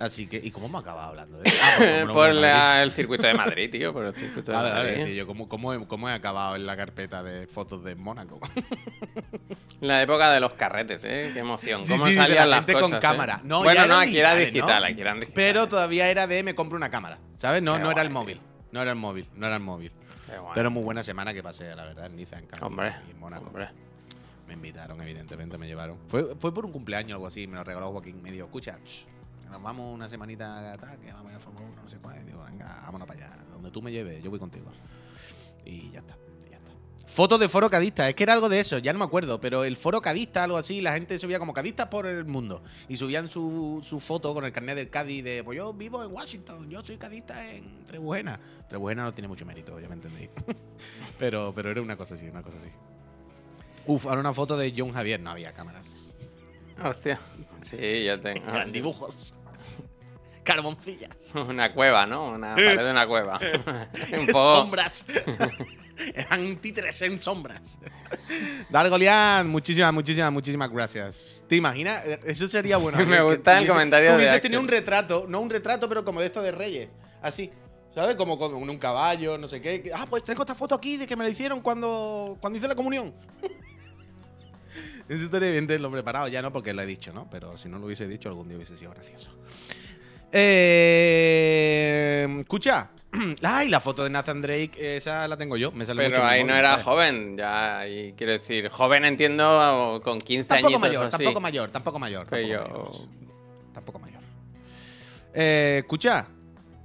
Así que, ¿y cómo me acababa hablando de eso? Ah, Fórmula por la- el circuito de Madrid, tío. Por el circuito de Vale, Madrid. ¿cómo, cómo, he, cómo he acabado en la carpeta de fotos de Mónaco? La época de los carretes, ¿eh? Qué emoción. Sí, ¿Cómo sí, de salían la las gente con cosas, cámara. eh? No, bueno, no, aquí era digital, ¿no? aquí eran digitales. Pero todavía era de me compro una cámara, ¿sabes? No, Qué no era el móvil. No era el móvil, no era el móvil. Pero muy buena semana que pasé, la verdad, en Niza, en Canadá Hombre, y en Mónaco. hombre. Me invitaron, evidentemente, me llevaron. Fue, fue por un cumpleaños o algo así, me lo regaló Joaquín. Me dijo, escucha, nos vamos una semanita tal, que vamos a ir Fórmula 1, no sé cuál. Digo, venga, vámonos para allá. Donde tú me lleves, yo voy contigo. Y ya está, ya está. Fotos de foro cadista, es que era algo de eso, ya no me acuerdo, pero el foro cadista, algo así, la gente subía como cadistas por el mundo. Y subían su, su foto con el carnet del Cádiz de, pues yo vivo en Washington, yo soy cadista en Trebujena. Trebujena no tiene mucho mérito, ya me entendéis. pero, pero era una cosa así, una cosa así. Uf, ahora una foto de John Javier. No había cámaras. Hostia. Sí, yo tengo. Eran dibujos. Carboncillas. Una cueva, ¿no? Una pared de una cueva. Un poco. Sombras. Eran títeres en sombras. Dargolian, muchísimas, muchísimas, muchísimas gracias. ¿Te imaginas? Eso sería bueno. Me que gusta el tuviese- comentario de hubiese Axel. tenido un retrato, no un retrato, pero como de esto de Reyes. Así. ¿Sabes? Como con un caballo, no sé qué. Ah, pues tengo esta foto aquí de que me la hicieron cuando, cuando hice la comunión. Eso estaría bien tenerlo preparado, ya no porque lo he dicho, ¿no? Pero si no lo hubiese dicho, algún día hubiese sido gracioso. Eh, escucha. Ay, la foto de Nathan Drake, esa la tengo yo. Me sale Pero ahí no era ¿sabes? joven, ya ahí quiero decir, joven entiendo con 15 Tampoco añitos mayor, tampoco mayor, tampoco mayor. Tampoco yo- mayor. Tampoco mayor. Eh, escucha.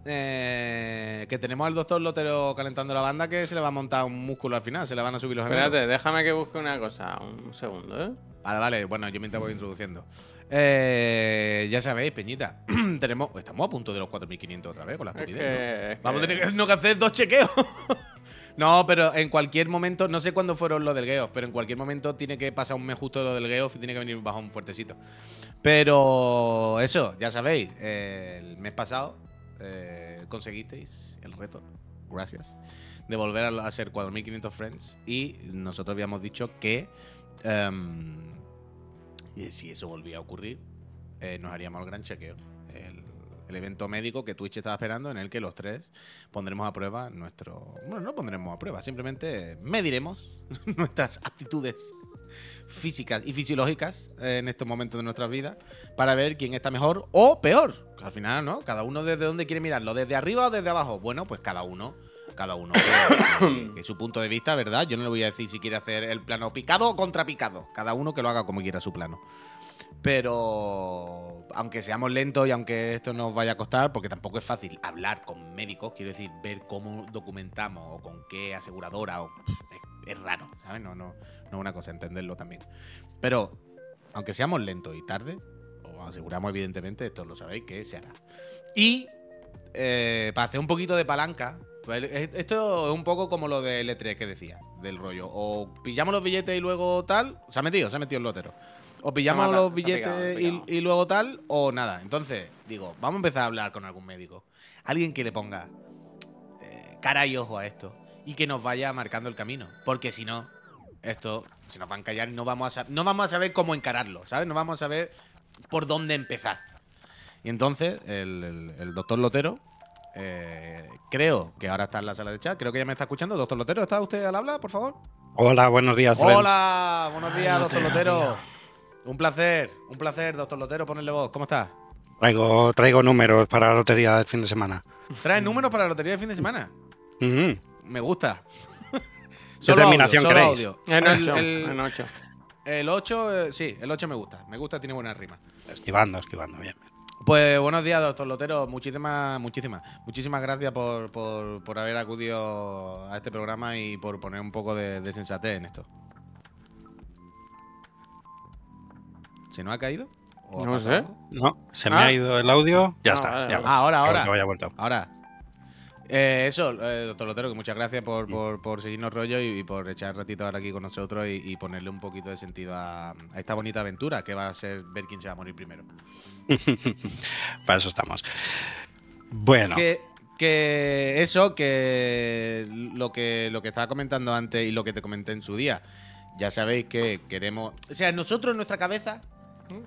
Eh, que tenemos al doctor Lotero calentando la banda que se le va a montar un músculo al final, se le van a subir los gemelos. Espérate, déjame que busque una cosa, un segundo, ¿eh? Vale, vale, bueno, yo mientras voy introduciendo. Eh, ya sabéis, Peñita, tenemos, estamos a punto de los 4.500 otra vez con las Es estupidez, que, ¿no? es Vamos a tener que, no, que hacer dos chequeos. no, pero en cualquier momento, no sé cuándo fueron los del Geoff, pero en cualquier momento tiene que pasar un mes justo de lo del Geoff y tiene que venir un bajón fuertecito. Pero eso, ya sabéis, eh, el mes pasado eh, conseguisteis el reto, gracias, de volver a, ser 4.500 friends y nosotros habíamos dicho que y si eso volvía a ocurrir, eh, nos haríamos el gran chequeo. El, el evento médico que Twitch estaba esperando, en el que los tres pondremos a prueba nuestro. Bueno, no pondremos a prueba, simplemente mediremos nuestras aptitudes físicas y fisiológicas eh, en estos momentos de nuestras vidas para ver quién está mejor o peor. Al final, ¿no? Cada uno desde dónde quiere mirarlo, desde arriba o desde abajo. Bueno, pues cada uno, cada uno que, que- que su punto de vista, ¿verdad? Yo no le voy a decir si quiere hacer el plano picado o contrapicado. Cada uno que lo haga como quiera su plano. Pero aunque seamos lentos y aunque esto nos vaya a costar, porque tampoco es fácil hablar con médicos, quiero decir, ver cómo documentamos o con qué aseguradora, o, es, es raro, ¿sabes? No, no, no es una cosa entenderlo también. Pero aunque seamos lentos y tarde, os aseguramos evidentemente, esto lo sabéis, que se hará. Y eh, para hacer un poquito de palanca, pues, es- esto es un poco como lo del E3 que decía, del rollo. O pillamos los billetes y luego tal. Se ha metido, se ha metido el lotero. O pillamos los billetes y luego tal, o nada. Entonces, digo, vamos a empezar a hablar con algún médico. Alguien que le ponga eh, cara y ojo a esto. Y que nos vaya marcando el camino. Porque si no, esto se nos va a encallar y no vamos a, no vamos a saber cómo encararlo, ¿sabes? No vamos a saber por dónde empezar. Y entonces, el, el- el doctor Lotero, eh, creo que ahora está en la sala de chat, creo que ya me está escuchando. Doctor Lotero, ¿está usted al habla, por favor? Hola, buenos días. friends. Hola, buenos días, Ay, doctor Lotero. Un placer, un placer, doctor Lotero, ponerle voz. ¿Cómo está? Traigo, traigo números para la lotería del fin de semana. ¿Trae números para la lotería de fin de semana? Me gusta. ¿Qué terminación solo queréis? audio. En El- 8. el- En 8. El 8, eh, sí, el 8 me gusta. Me gusta, tiene buena rima. Esquivando, esquivando, bien. Pues buenos días, doctor Lotero. Muchísimas, muchísimas, muchísimas gracias por, por- por haber acudido a este programa y por poner un poco de, de sensatez en esto. ¿Se nos ha caído? ¿O ha No sé. No, se me Ah. ha ido el audio. Ya Ah, está. vale, ya. Ah, ahora, Que ahora. vaya vuelto. Ahora. Eh, eso, eh, doctor Lotero, que muchas gracias por, por- por seguirnos rollo y, y por echar ratito ahora aquí con nosotros y, y ponerle un poquito de sentido a, a esta bonita aventura que va a ser ver quién se va a morir primero. Para eso estamos. Bueno, Que, que eso, que lo que lo que estaba comentando antes y lo que te comenté en su día, ya sabéis que queremos. O sea, nosotros en nuestra cabeza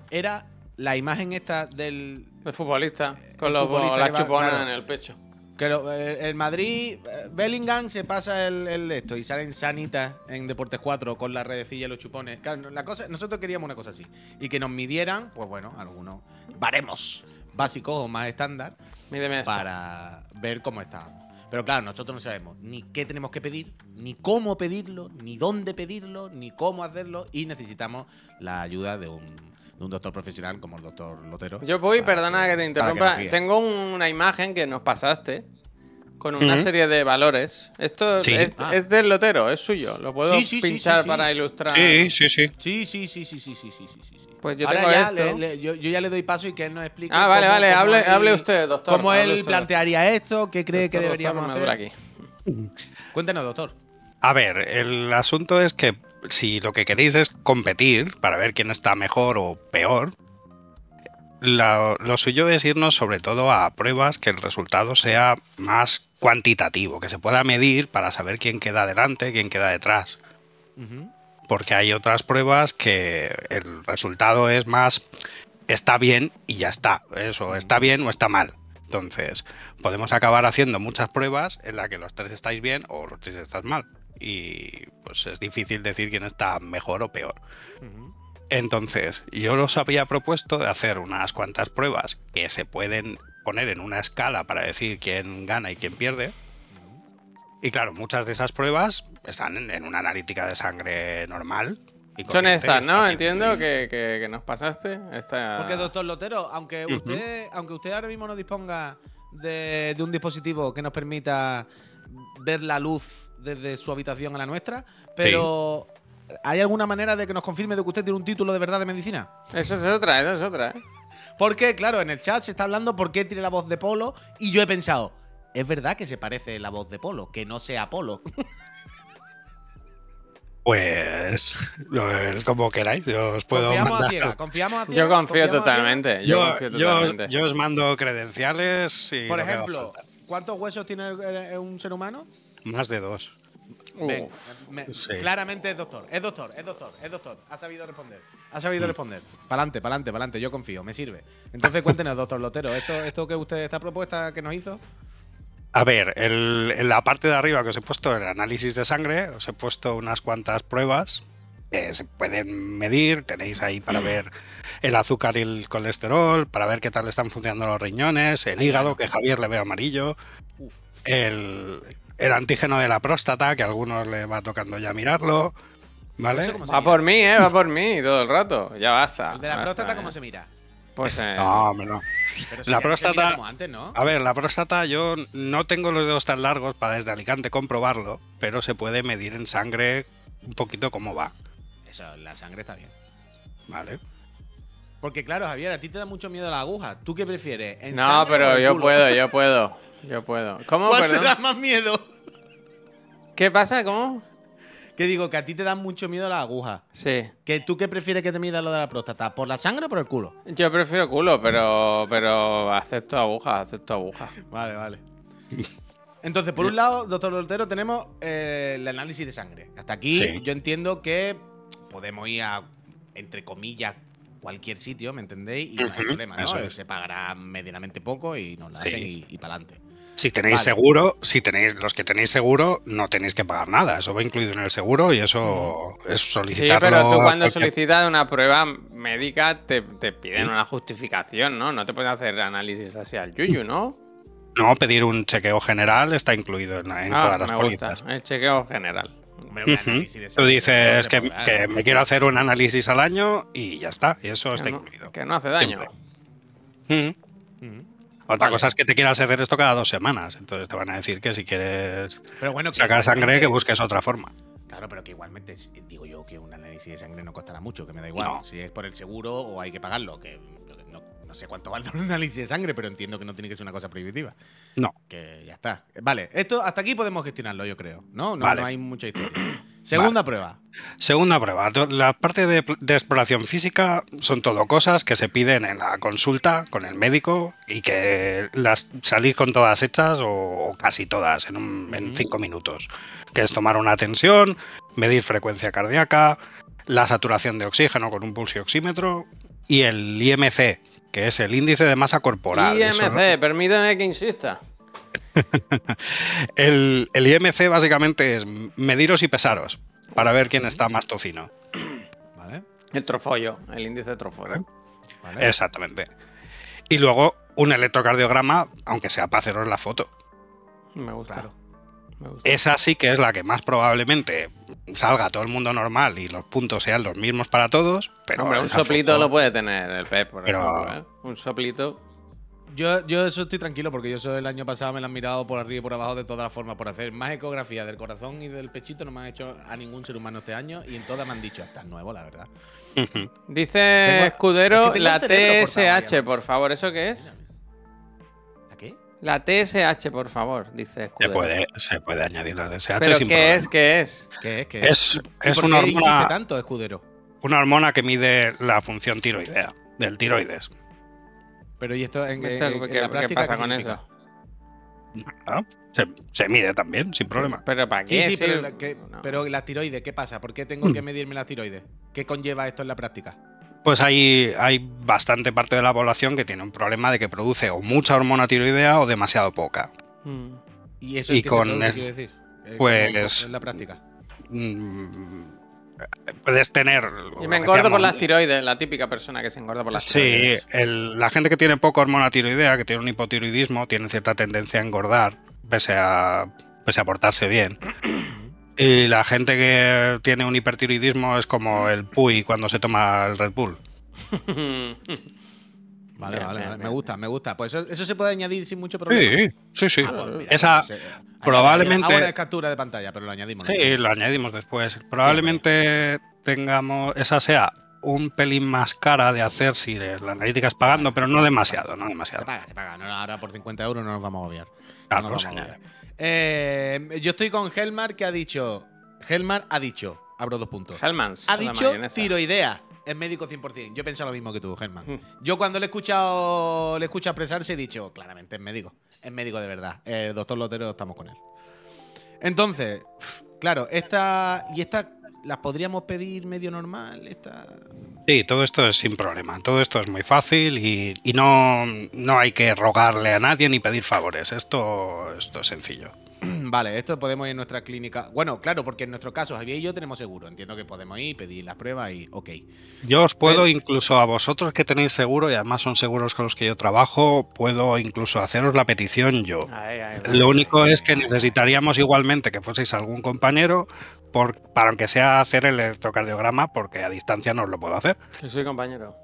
era la imagen esta del. El futbolista. Con El los, futbolista las chuponas claro. en el pecho. Que lo- el, el Madrid, eh, Bellingham se pasa el, el de esto y salen sanitas en Deportes 4 con la redecilla y los chupones. Claro, la cosa, nosotros queríamos una cosa así. Y que nos midieran, pues bueno, algunos baremos básicos o más estándar Mídeme esto. para ver cómo estábamos. Pero claro, nosotros no sabemos ni qué tenemos que pedir, ni cómo pedirlo, ni dónde pedirlo, ni cómo hacerlo. Y necesitamos la ayuda de un, de un doctor profesional como el doctor Lotero. Yo voy, perdona que te interrumpa, tengo una imagen que nos pasaste con una serie de valores. Esto ah. es, del Lotero, es suyo. Lo puedo pinchar para ilustrar. Sí, sí, sí. Sí, sí, sí, sí, sí, sí, sí, sí. Pues yo tengo ya esto. Yo, ya le doy paso y que él nos explique. Ah, vale, vale, hable, hable, usted, doctor. ¿Cómo él plantearía esto? ¿Qué cree que deberíamos doctor, hacer? Aquí. Cuéntenos, doctor. A ver, el asunto es que si lo que queréis es competir para ver quién está mejor o peor, lo suyo es irnos sobre todo a pruebas que el resultado sea más cuantitativo, que se pueda medir para saber quién queda adelante, quién queda detrás. Porque hay otras pruebas que el resultado es más está bien y ya está. Eso, está bien o está mal. Entonces, podemos acabar haciendo muchas pruebas en las que los tres estáis bien o los tres estáis mal. Y pues es difícil decir quién está mejor o peor. Entonces, yo os había propuesto de hacer unas cuantas pruebas que se pueden poner en una escala para decir quién gana y quién pierde. Y claro, muchas de esas pruebas están en, en una analítica de sangre normal. y Son estas, está ¿no? Entiendo que, que- que nos pasaste. Esta... Porque, doctor Lotero, aunque usted, aunque usted ahora mismo no disponga de, de un dispositivo que nos permita ver la luz desde su habitación a la nuestra, pero ¿hay alguna manera de que nos confirme de que usted tiene un título de verdad de medicina? Eso es otra, eso es otra, ¿eh? Porque, claro, en el chat se está hablando por qué tiene la voz de Polo y yo he pensado, es verdad que se parece la voz de Polo, que no sea Polo. Pues como queráis, yo os puedo confiamos a mandar. ciega, confiamos a ciega. Yo confío confiamos a totalmente. Yo, Yo, confío totalmente. yo os mando credenciales y Por ejemplo. ¿cuántos huesos tiene un ser humano? más de dos. Ven, Uf. me- Sí. Claramente es doctor, es doctor, es doctor, es doctor. Ha sabido responder. Ha sabido responder. Pa'lante, pa'lante, pa'lante. Yo confío, me sirve. Entonces cuéntenos, doctor Lotero, ¿esto, esto que usted, esta propuesta que nos hizo? A ver, el- en la parte de arriba que os he puesto el análisis de sangre, os he puesto unas cuantas pruebas que se pueden medir. Tenéis ahí para ver el azúcar y el colesterol, para ver qué tal están funcionando los riñones, el hígado, que Javier le ve amarillo, el, el antígeno de la próstata, que a algunos le va tocando ya mirarlo. ¿Vale? ¿Eso cómo se Va mira? por mí, ¿eh? Va por mí todo el rato. Ya basta. El de la basta, próstata, eh. ¿cómo se mira? Pues eh, No, hombre, no. Pero La se mira próstata- como antes, ¿no? A ver, la próstata yo no tengo los dedos tan largos para desde Alicante comprobarlo, pero se puede medir en sangre un poquito cómo va, Eso, la sangre está bien. ¿vale? Porque claro, Javier, a ti te da mucho miedo la aguja. ¿Tú qué prefieres? ¿En No, sangre o pero en yo culo? puedo, yo puedo. Yo puedo. ¿Cómo, ¿Cuál te perdón? da más miedo? ¿Qué pasa? ¿Cómo? Que digo, que a ti te da mucho miedo la aguja. Sí. ¿Que ¿Tú qué prefieres que te mida lo de la próstata? ¿Por la sangre o por el culo? Yo prefiero culo, pero, pero acepto agujas, acepto agujas. Vale, vale. Entonces, por un lado, doctor Lotero, tenemos eh, el análisis de sangre. Hasta aquí Sí. yo entiendo que podemos ir a, entre comillas, cualquier sitio, ¿me entendéis? Y no hay problema, ¿no? eso es. Se pagará medianamente poco y nos la Sí. hacen y, y para adelante. Si tenéis Vale. seguro, si tenéis los que tenéis seguro, no tenéis que pagar nada. Eso va incluido en el seguro y eso es Sí, solicitarlo. pero tú cuando solicitas una prueba médica te, te piden una justificación, ¿no? No te pueden hacer análisis así al yuyu, ¿no? No, pedir un chequeo general está incluido en, en Ah, todas las me pólizas. gusta. El chequeo general. Hombre, un Ujú. análisis de Tú dices que, me quiero hacer un análisis al año y ya está. Y eso está no, incluido. que no hace daño. Ujú. Otra Vale. cosa es que te quieras hacer esto cada dos semanas. Entonces te van a decir que si quieres Pero bueno, que sacar sangre, que busques otra forma. Claro, pero que igualmente digo yo que un análisis de sangre no costará mucho, que me da igual. No. Si es por el seguro o hay que pagarlo, que no, sé cuánto vale un análisis de sangre, pero entiendo que no tiene que ser una cosa prohibitiva. No. Que ya está. Vale, esto hasta aquí podemos gestionarlo, yo creo. No, no, Vale. no hay mucha historia. Segunda prueba. Segunda prueba. La parte de, de exploración física son todo cosas que se piden en la consulta con el médico y que las salís con todas hechas o, o casi todas en, un- en Ujú. cinco minutos. Que es tomar una tensión, medir frecuencia cardíaca, la saturación de oxígeno con un pulsioxímetro y el IMC, que es el índice de masa corporal. Eso- IMC, permíteme que insista. el, el IMC básicamente es mediros y pesaros para ver quién está más tocino. Vale. El trofollo, el índice de trofollo. vale. Exactamente. Y luego un electrocardiograma, aunque sea para haceros la foto. Me gusta. Claro. Esa sí que es la que más probablemente salga todo el mundo normal y los puntos sean los mismos para todos. Pero Hombre, un soplito foto- lo puede tener el Pep, por Pero- ejemplo. ¿eh? Un soplito. Yo, yo eso estoy tranquilo porque yo eso el año pasado me lo han mirado por arriba y por abajo de todas las formas. Por hacer más ecografía del corazón y del pechito no me han hecho a ningún ser humano este año y en todas me han dicho, estás nuevo, la verdad. Dice Tengo- Escudero, es que tengo la cortado TSH, por favor. ¿Eso qué es? La TSH, por favor, dice Se Escudero. puede, se puede añadir la DSH ¿Pero sin qué problema. es? ¿Qué es? ¿Qué es? ¿Qué Es- ¿Y- y es por una hormona- tanto, escudero? Una hormona que mide la función tiroidea, del tiroides. Pero ¿y esto en, Esto, en- en ¿Qué, la qué pasa qué con eso? ¿no? Se, se mide también, sin problema. ¿Pero para Sí, qué? sí, pero, Sí, la, que- no. pero la tiroides, ¿qué pasa? ¿Por qué tengo Mm. que medirme la tiroides? ¿Qué conlleva esto en la práctica? Pues hay, hay bastante parte de la población que tiene un problema de que produce o mucha hormona tiroidea o demasiado poca. Mm. ¿Y eso Y se con es- quiero decir? Eh, pues- En la práctica. Mm, puedes tener. Y me engordo por las tiroides, la típica persona que se engorda por las Sí, tiroides. el- la gente que tiene poca hormona tiroidea, que tiene un hipotiroidismo, tiene cierta tendencia a engordar, pese a, pese a portarse bien. Y la gente que tiene un hipertiroidismo es como el Puy cuando se toma el Red Bull. Vale, Bien, vale, bien, vale. Me gusta, me gusta. Pues eso, eso se puede añadir sin mucho problema. Sí, sí, sí. Ah, pues mira, Esa pues, eh, probablemente- Ahora es captura de pantalla, pero lo añadimos. Sí, lo añadimos después. Probablemente tengamos. Esa sea un pelín más cara de hacer si la analítica es pagando, pero no demasiado, no Se demasiado. paga, se paga. No, ahora por 50 euros no nos vamos a obviar. Ah, No no nos se vamos a añade. obviar. Eh, yo estoy con Helmar que ha dicho. Helmar ha dicho. Abro dos puntos. Hellmans. Ha dicho tiroidea. Es médico 100%. Yo pensado lo mismo que tú, Germán. Hmm. Yo cuando le he escuchado le he escuchado expresarse he dicho, claramente es médico. Es médico de verdad. El doctor Lotero estamos con él. Entonces, claro, esta y esta las podríamos pedir medio normal, esta Sí, todo esto es sin problema. Todo esto es muy fácil y, y no, no hay que rogarle a nadie ni pedir favores. Esto, esto es sencillo. Vale, esto podemos ir en nuestra clínica. Bueno, claro, porque en nuestro caso Javier y yo tenemos seguro. Entiendo que podemos ir, pedir las pruebas y ok. Yo os puedo, Pero- incluso a vosotros que tenéis seguro y además son seguros con los que yo trabajo, puedo incluso haceros la petición yo. Ahí, ahí, Lo único es que necesitaríamos igualmente que fueseis algún compañero por, para aunque sea hacer el electrocardiograma, porque a distancia no os lo puedo hacer. Que soy compañero.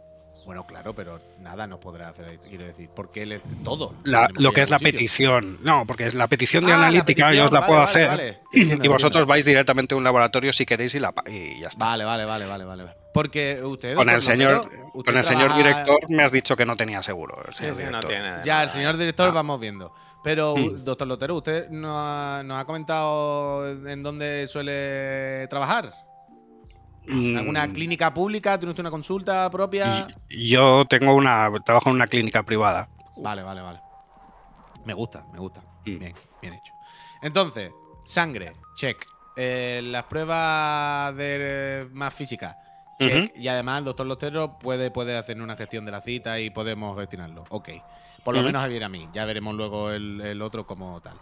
Bueno, claro, pero nada nos podrá hacer, quiero decir, porque él es todo. La- lo que es la sitio. petición, no, porque es la petición de Ah, analítica, petición, yo os la vale, puedo vale, hacer. vale. Te entiendo, Y vosotros vais directamente a un laboratorio si queréis y, la, pa- y ya está. Vale, vale, vale, vale, vale. Porque usted. Con el señor, usted con el señor director me has dicho que no tenía seguro. el señor sí, no tiene. Ya, el señor eh. director Ah. vamos viendo. Pero, Mm. doctor Lotero, ¿usted nos ha, nos ha comentado en dónde suele trabajar? ¿En ¿Alguna Mm, clínica pública? ¿Tiene usted una consulta propia? Yo tengo una, trabajo en una clínica privada. Vale, vale, vale. Me gusta, me gusta. Mm. Bien, bien hecho. Entonces, sangre, check. Eh, las pruebas de más físicas, check. Y además el doctor Lotero puede, puede hacer una gestión de la cita y podemos gestionarlo. Ok. Por lo menos Javier a mí. Ya veremos luego el, el otro como tal.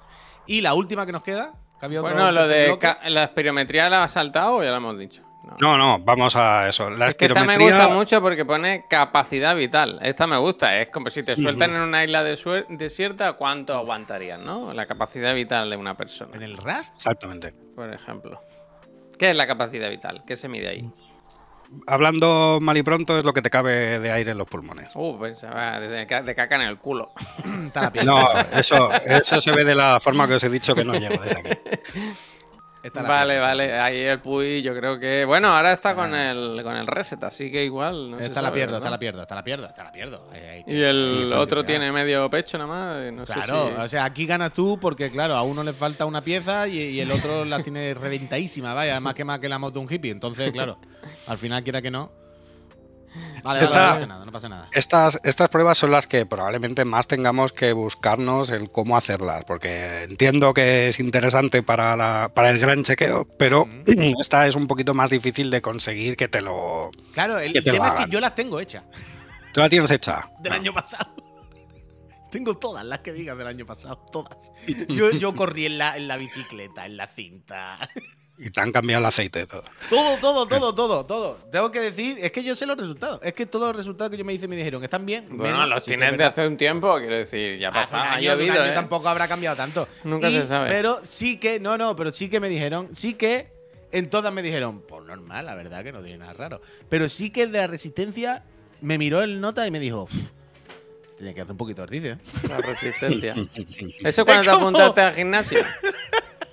Y la última que nos queda. que había otro Bueno, lo de la espirometría la ha saltado o ya lo hemos dicho. No. No, no, vamos a eso. La es que esta me gusta mucho porque pone capacidad vital. Esta me gusta. Es como si te sueltan en una isla desierta, ¿cuánto aguantarían, no? La capacidad vital de una persona, En el RAS. Exactamente. por ejemplo. ¿Qué es la capacidad vital? ¿Qué se mide ahí? Hablando mal y pronto es lo que te cabe de aire en los pulmones. Uh, pensaba de, ca- de caca en el culo. Está la piel. No, eso, eso se ve de la forma que os he dicho que no llego desde aquí. Vale, vale. Ahí el Puy, yo creo que. Bueno, ahora está con el, con el reset, así que igual. No se Esta la sabe, pierdo, esta la pierdo, esta la pierdo, esta la pierdo. Y el otro tiene medio pecho nada más. No sé Claro, si- o sea, aquí ganas tú porque, claro, a uno le falta una pieza y, y el otro la tiene reventadísima, vaya, además que más que la moto de un hippie. Entonces, claro, al final quiera que no. Vale, Esta- no pasa nada, no pasa nada. Estas, estas pruebas son las que probablemente más tengamos que buscarnos el cómo hacerlas, porque entiendo que es interesante para, la- para el gran chequeo, pero esta es un poquito más difícil de conseguir que te lo... Claro, el lo tema es que yo las tengo hechas Tú la tienes hecha. del año pasado. Tengo todas las que digas del año pasado, todas. Yo, yo corrí en la, en la bicicleta, en la cinta. Y te han cambiado el aceite y todo. Todo, todo, todo, todo, todo. Tengo que decir, es que yo sé los resultados. Es que todos los resultados que yo me hice me dijeron, ¿están bien? Bueno, Menos, los tienes de hace un tiempo, quiero decir, ya ha año, de llovido, año ¿eh? tampoco habrá cambiado tanto. Nunca Y- se sabe. Pero sí que, no, no, pero sí que me dijeron, sí que en todas me dijeron, pues normal, la verdad que no tiene nada raro. Pero sí que el de la resistencia me miró el nota y me dijo, tiene que hacer un poquito de ejercicio. ¿eh?". La resistencia. ¿Eso cuando te apuntaste al gimnasio?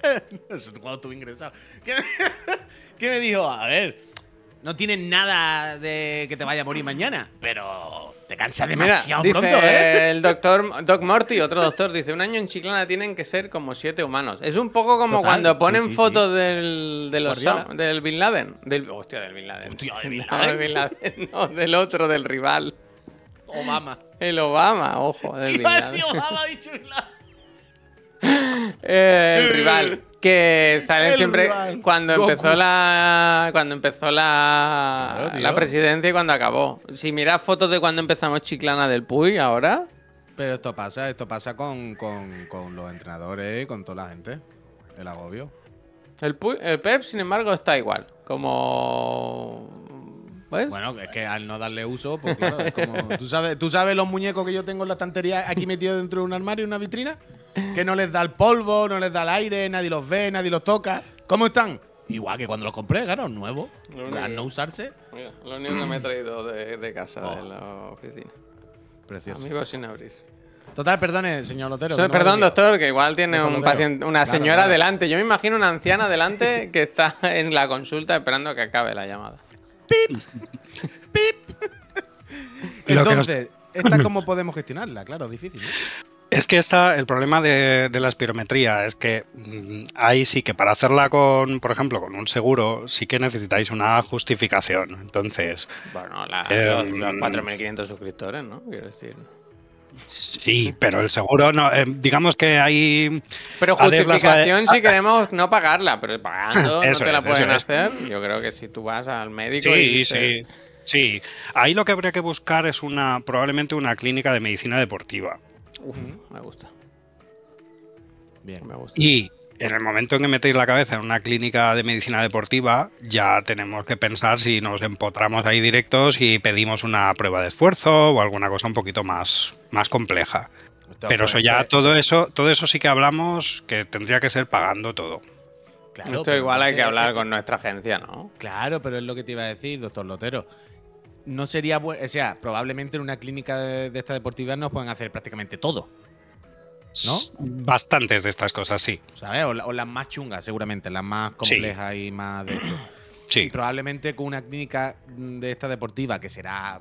Cuando estuve ingresado. ¿Qué me, qué me dijo? A ver, no tienes nada de que te vaya a morir mañana, pero te cansa Mira, demasiado dice pronto, ¿eh? el doctor Doc Morty, otro doctor, dice, un año en Chiclana tienen que ser como siete humanos. Es un poco como Total, cuando ponen sí, sí. fotos del, de los Guardiola. Sam- del Bin Laden. Del, hostia, del Bin Laden. Hostia, ¿del Bin No, del Bin Laden, no, del otro, del rival. Obama. El Obama, ojo, del Bin Laden. Obama, ha dicho Bin Laden. Eh, el rival. Que salen El siempre rival. cuando Goku. empezó la. Cuando empezó la. Claro, la presidencia y cuando acabó. Si miras fotos de cuando empezamos Chiclana del Puy ahora. Pero esto pasa, esto pasa con, con, con los entrenadores, con toda la gente. El agobio. El, Puy- el Pep, sin embargo, está igual. Como. ¿Ves? Bueno, es que al no darle uso, pues claro, es como. ¿tú sabes, ¿Tú sabes los muñecos que yo tengo en la estantería aquí metidos dentro de un armario, en una vitrina? Que no les da el polvo, no les da el aire, nadie los ve, nadie los toca. ¿Cómo están? Igual que cuando los compré, claro, único Al no usarse. Mira, lo único que me he traído de, de casa, Oh. de la oficina. Precioso. Amigos sin abrir. Total, perdone, señor Lotero. No perdón, doctor, que igual tiene un paciente, una Claro, señora claro. delante. Yo me imagino una anciana delante que está en la consulta esperando que acabe la llamada. Que nos- Entonces, ¿esta cómo podemos gestionarla? Claro, es difícil. ¿no? Es que está el problema de, de la espirometría es que mm, ahí sí que para hacerla con, por ejemplo, con un seguro, sí que necesitáis una justificación. Entonces, Bueno, la- Eh, los, los mm. 4.500 suscriptores, ¿no? Quiero decir. Sí, pero el seguro no. eh, digamos que hay. Pero justificación si queremos no pagarla, pero pagando no te la es, pueden es. hacer. Yo creo que si tú vas al médico y Sí, dices, sí. Sí. Ahí lo que habría que buscar es una. probablemente una clínica de medicina deportiva. "Uf, me gusta, Bien. me gusta. Y en el momento en que metéis la cabeza en una clínica de medicina deportiva, ya tenemos que pensar si nos empotramos ahí directos y pedimos una prueba de esfuerzo o alguna cosa un poquito más, más compleja. Pero eso ya, eh, todo eso, todo eso sí que hablamos que tendría que ser pagando todo. claro, Esto pero igual hay que hablar con nuestra agencia, ¿no? Claro, pero es lo que te iba a decir, doctor Lotero. No sería bueno, o sea, probablemente en una clínica de, de esta deportiva nos pueden hacer prácticamente todo, ¿No? Bastantes de estas cosas, sí. ¿sabes? O, o las más chungas, seguramente, las más Sí. complejas y más de esto. Sí. Y probablemente con una clínica de esta deportiva que será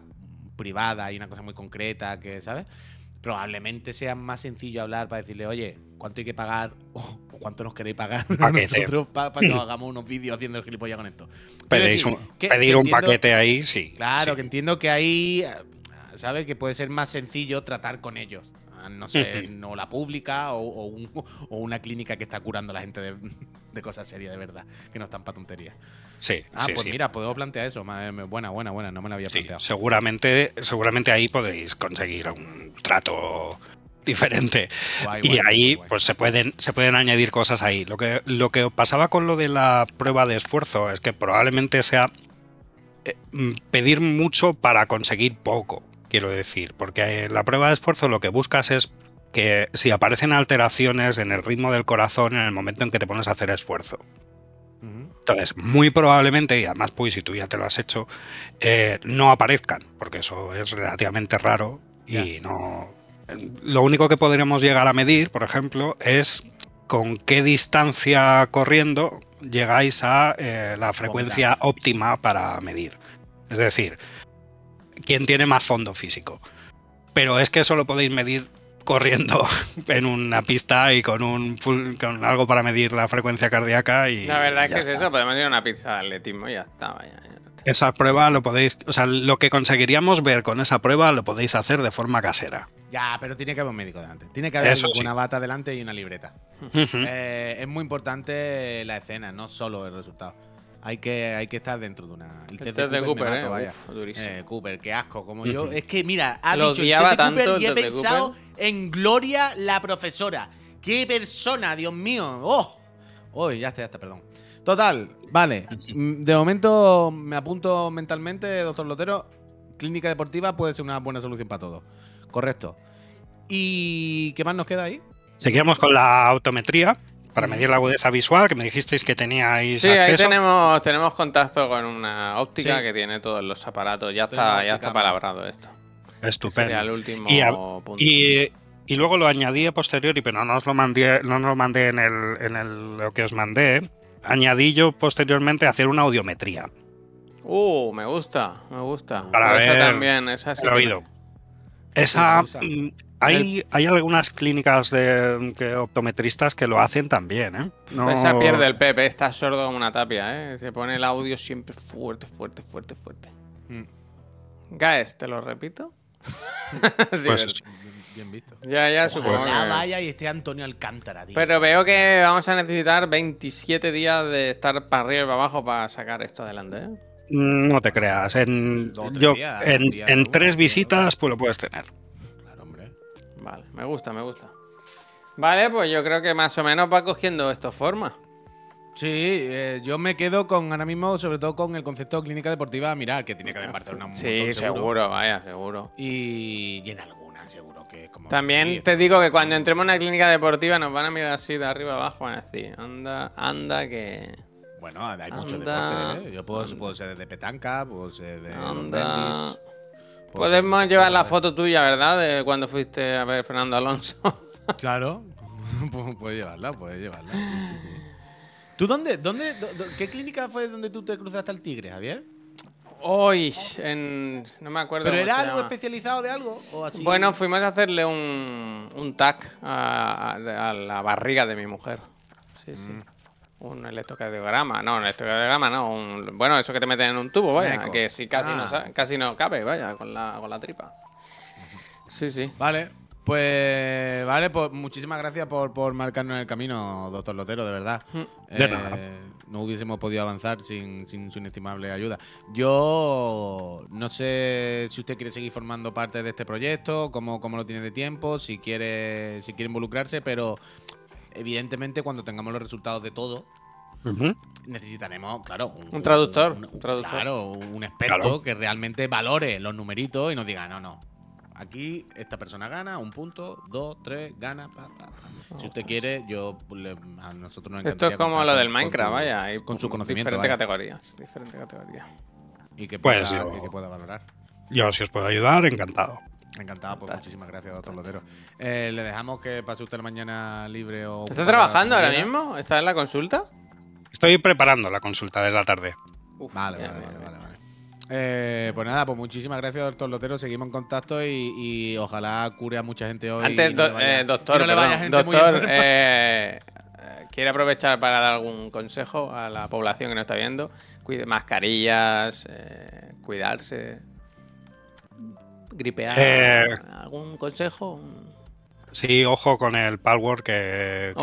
privada y una cosa muy concreta, que, ¿sabes? Probablemente sea más sencillo hablar para decirle, oye, ¿cuánto hay que pagar? O ¿cuánto nos queréis pagar Paquete. nosotros para que os hagamos unos vídeos haciendo el gilipollas con esto? Quiero Pedéis decir, un- que- pedir que un entiendo- paquete ahí, sí. Claro, sí. que entiendo que ahí, eh, ¿sabes? Que puede ser más sencillo tratar con ellos. No sé, no la pública o, o un- o una clínica que está curando a la gente de, de cosas serias, de verdad, que no están para tonterías. Sí, Ah, sí, pues mira, podemos plantear eso. me- Buena, buena, buena, no me la había planteado. seguramente, seguramente ahí podéis conseguir un trato diferente. Guay, Y guay, ahí guay. pues se pueden, se pueden añadir cosas ahí. Lo que, lo que pasaba con lo de la prueba de esfuerzo es que probablemente sea eh, mm, pedir mucho para conseguir poco, quiero decir. Porque eh, la prueba de esfuerzo lo que buscas es que si aparecen alteraciones en el ritmo del corazón en el momento en que te pones a hacer esfuerzo. Entonces, muy probablemente, y además, pues si tú ya te lo has hecho, eh, no aparezcan, porque eso es relativamente raro y no. Lo único que podríamos llegar a medir, por ejemplo, es con qué distancia corriendo llegáis a eh, la frecuencia óptima para medir. Es decir, quién tiene más fondo físico. Pero es que eso lo podéis medir corriendo en una pista y con un full- con algo para medir la frecuencia cardíaca y La verdad es que es está. eso, podemos ir a una pizza de atletismo y ya está, vaya. ya está. Esa prueba lo podéis, o sea, lo que conseguiríamos ver con esa prueba lo podéis hacer de forma casera. Ya, pero tiene que haber un médico delante. Tiene que haber Eso sí. una bata delante y una libreta. Eh, es muy importante la escena, no solo el resultado. Hay que, hay que estar dentro de una. El El test test de Cooper, mato, eh, vaya. uf, durísimo. Eh, Cooper, qué asco. Como yo. Es que, mira, ha Lo dicho el test de Cooper tanto el y he pensado Cooper. en Gloria, la profesora. ¡Qué persona, Dios mío! ¡Oh! ¡Oh, ya está, ya está, perdón! Total, vale. Mm, De momento me apunto mentalmente, doctor Lotero. Clínica deportiva puede ser una buena solución para todo. Correcto. ¿Y qué más nos queda ahí? Seguíamos con la autometría para medir la agudeza visual, que me dijisteis que teníais Sí, ahí tenemos, tenemos contacto con una óptica Sí. que tiene todos los aparatos. Ya está, ya está palabrado esto. Estupendo. Sería el último Y a- punto. Y, y luego lo añadí a posteriori, pero no os lo mandé, no os lo mandé en, el, en el- lo que os mandé. Añadí yo posteriormente hacer una audiometría. Uh, me gusta, me gusta. Para esa ver también, esa sí el oído. Esa, esa. mm, hay, hay algunas clínicas de que optometristas que lo hacen también, ¿eh? No- Esa pierde el Pepe, está sordo como una tapia, ¿eh? Se pone el audio siempre fuerte, fuerte, fuerte, fuerte. Mm. Gaes, te lo repito. Pues. Bien, bien visto. ya, ya, supongo Ojalá que- vaya y esté Antonio Alcántara, tío. Pero veo que vamos a necesitar 27 días de estar para arriba y para abajo para sacar esto adelante, ¿eh? No te creas. En, yo, días, en, tres visitas, pues lo puedes tener. Vale, me gusta, me gusta. Vale, pues yo creo que más o menos va cogiendo esto forma. Sí, eh, yo me quedo con ahora mismo, sobre todo con el concepto de clínica deportiva. Mira, que tiene que haber en Barcelona un Sí, montón, seguro, vaya, seguro. Y, y en alguna, seguro que es como. También te digo que cuando entremos en una clínica deportiva nos van a mirar así de arriba abajo, van a decir, anda, anda que... Bueno, hay muchos deportes, ¿eh? Yo puedo, puedo ser de petanca, puedo ser de. Anda. Podemos ser de llevar la foto tuya, ¿verdad? De cuando fuiste a ver Fernando Alonso. Claro. Pu- puedes llevarla, puedes llevarla. sí, sí, sí. ¿Tú dónde, dónde, qué clínica fue donde tú te cruzaste al tigre, Javier? Hoy, en... no me acuerdo. ¿Pero cómo era se algo llama. especializado de algo? ¿O así? Bueno, fuimos a hacerle un, un tac a, a- a la barriga de mi mujer. Sí, sí. Un electrocardiograma. No, un electrocardiograma, no. un- bueno, eso que te meten en un tubo, vaya. Eco. Que sí casi, no, Ah. sa- casi no cabe, vaya, con la, con la tripa. Sí, sí. Vale, pues vale, pues muchísimas gracias por, por marcarnos el camino, doctor Lotero, de verdad. Mm. De Eh, nada. no hubiésemos podido avanzar sin, sin su inestimable ayuda. Yo no sé si usted quiere seguir formando parte de este proyecto, cómo, cómo lo tiene de tiempo, si quiere, si quiere involucrarse, pero evidentemente cuando tengamos los resultados de todo, necesitaremos, claro, Un traductor, un traductor. Claro, un experto Claro. que realmente valore los numeritos y nos diga, no, no. Aquí esta persona gana un punto, dos, tres, gana. pa, pa, pa". Si usted quiere, yo le- a nosotros nos Esto es como lo del Minecraft, vaya. Hay con su conocimiento, Diferentes vaya. categorías. Diferentes categorías. y que pueda, Pues yo- y que pueda valorar. Yo, si os puedo ayudar, encantado. Encantado, pues Fantástico. muchísimas gracias, doctor Lotero. Eh, le dejamos que pase usted la mañana libre o. ¿Está trabajando ahora mismo? ¿Está en la consulta? Estoy preparando la consulta de la tarde. Uf, Vale, vale, vale, bien. vale, vale. Eh, pues nada, pues muchísimas gracias, doctor Lotero. Seguimos en contacto y, y ojalá cure a mucha gente hoy. Antes, y no le do- vaya- eh, doctor, no le vaya perdón, gente muy doctor eh, eh, ¿quiere aprovechar para dar algún consejo a la población que nos está viendo? Cuide mascarillas, eh, cuidarse, gripear. Eh. ¿Algún consejo? Sí, ojo con el password que,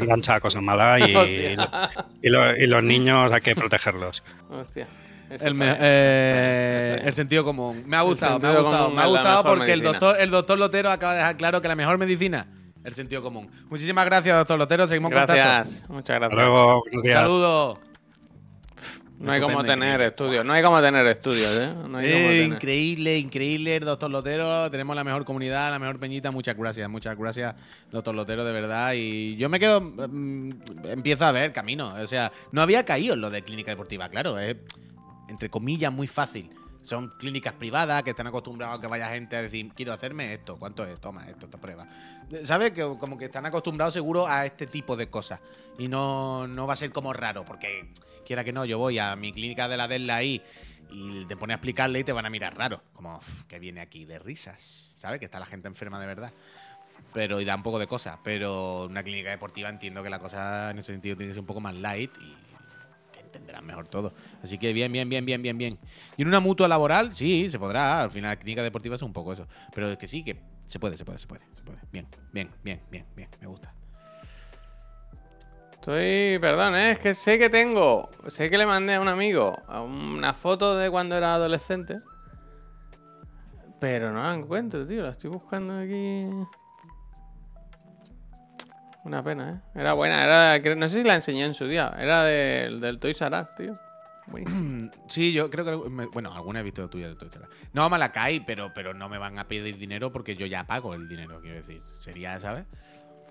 engancha cosas malas y, Hostia. y lo- y los niños hay que protegerlos. Hostia. El, me- eh, el sentido común. Me ha gustado, me ha gustado. Me ha gustado porque el doctor, el doctor Lotero acaba de dejar claro que la mejor medicina el sentido común. Muchísimas gracias, doctor Lotero. Seguimos en contacto. Gracias, muchas Hasta gracias. luego. buenos Un días. saludo. No hay como tener estudios, no hay como tener estudios, ¿eh? No hay Eh, tener. increíble, increíble, doctor Lotero. Tenemos la mejor comunidad, la mejor peñita. Muchas gracias, muchas gracias, doctor Lotero, de verdad. Y yo me quedo, mm, empiezo a ver camino. O sea, no había caído en lo de clínica deportiva, claro. Es, entre comillas, muy fácil. Son clínicas privadas que están acostumbrados a que vaya gente a decir, quiero hacerme esto, ¿cuánto es? Toma esto, esta prueba. ¿Sabes? Que como que están acostumbrados seguro a este tipo de cosas. Y no, no va a ser como raro, porque quiera que no, yo voy a mi clínica de la Della ahí y te pone a explicarle y te van a mirar raro. Como, "Uf, que viene aquí de risas, ¿sabes? Que está la gente enferma de verdad. Pero, y da un poco de cosas. Pero una clínica deportiva entiendo que la cosa en ese sentido tiene que ser un poco más light y que entenderán mejor todo. Así que bien, bien, bien, bien, bien, bien. Y en una mutua laboral, sí, se podrá. Al final, clínica deportiva es un poco eso. Pero es que sí, que se puede, se puede, se puede, se puede. Bien, bien, bien, bien, bien. Me gusta. Estoy, perdón, ¿eh? es que sé que tengo, sé que le mandé a un amigo una foto de cuando era adolescente, pero no la encuentro, tío, la estoy buscando aquí. Una pena, ¿eh? Era buena, era, no sé si la enseñé en su día, era del, del Toys R Us, tío. Buenísimo. Sí, yo creo que. me- bueno, alguna he visto tuya de Toy Story. No, Malacay, pero, pero no me van a pedir dinero porque yo ya pago el dinero, quiero decir. Sería, ¿sabes?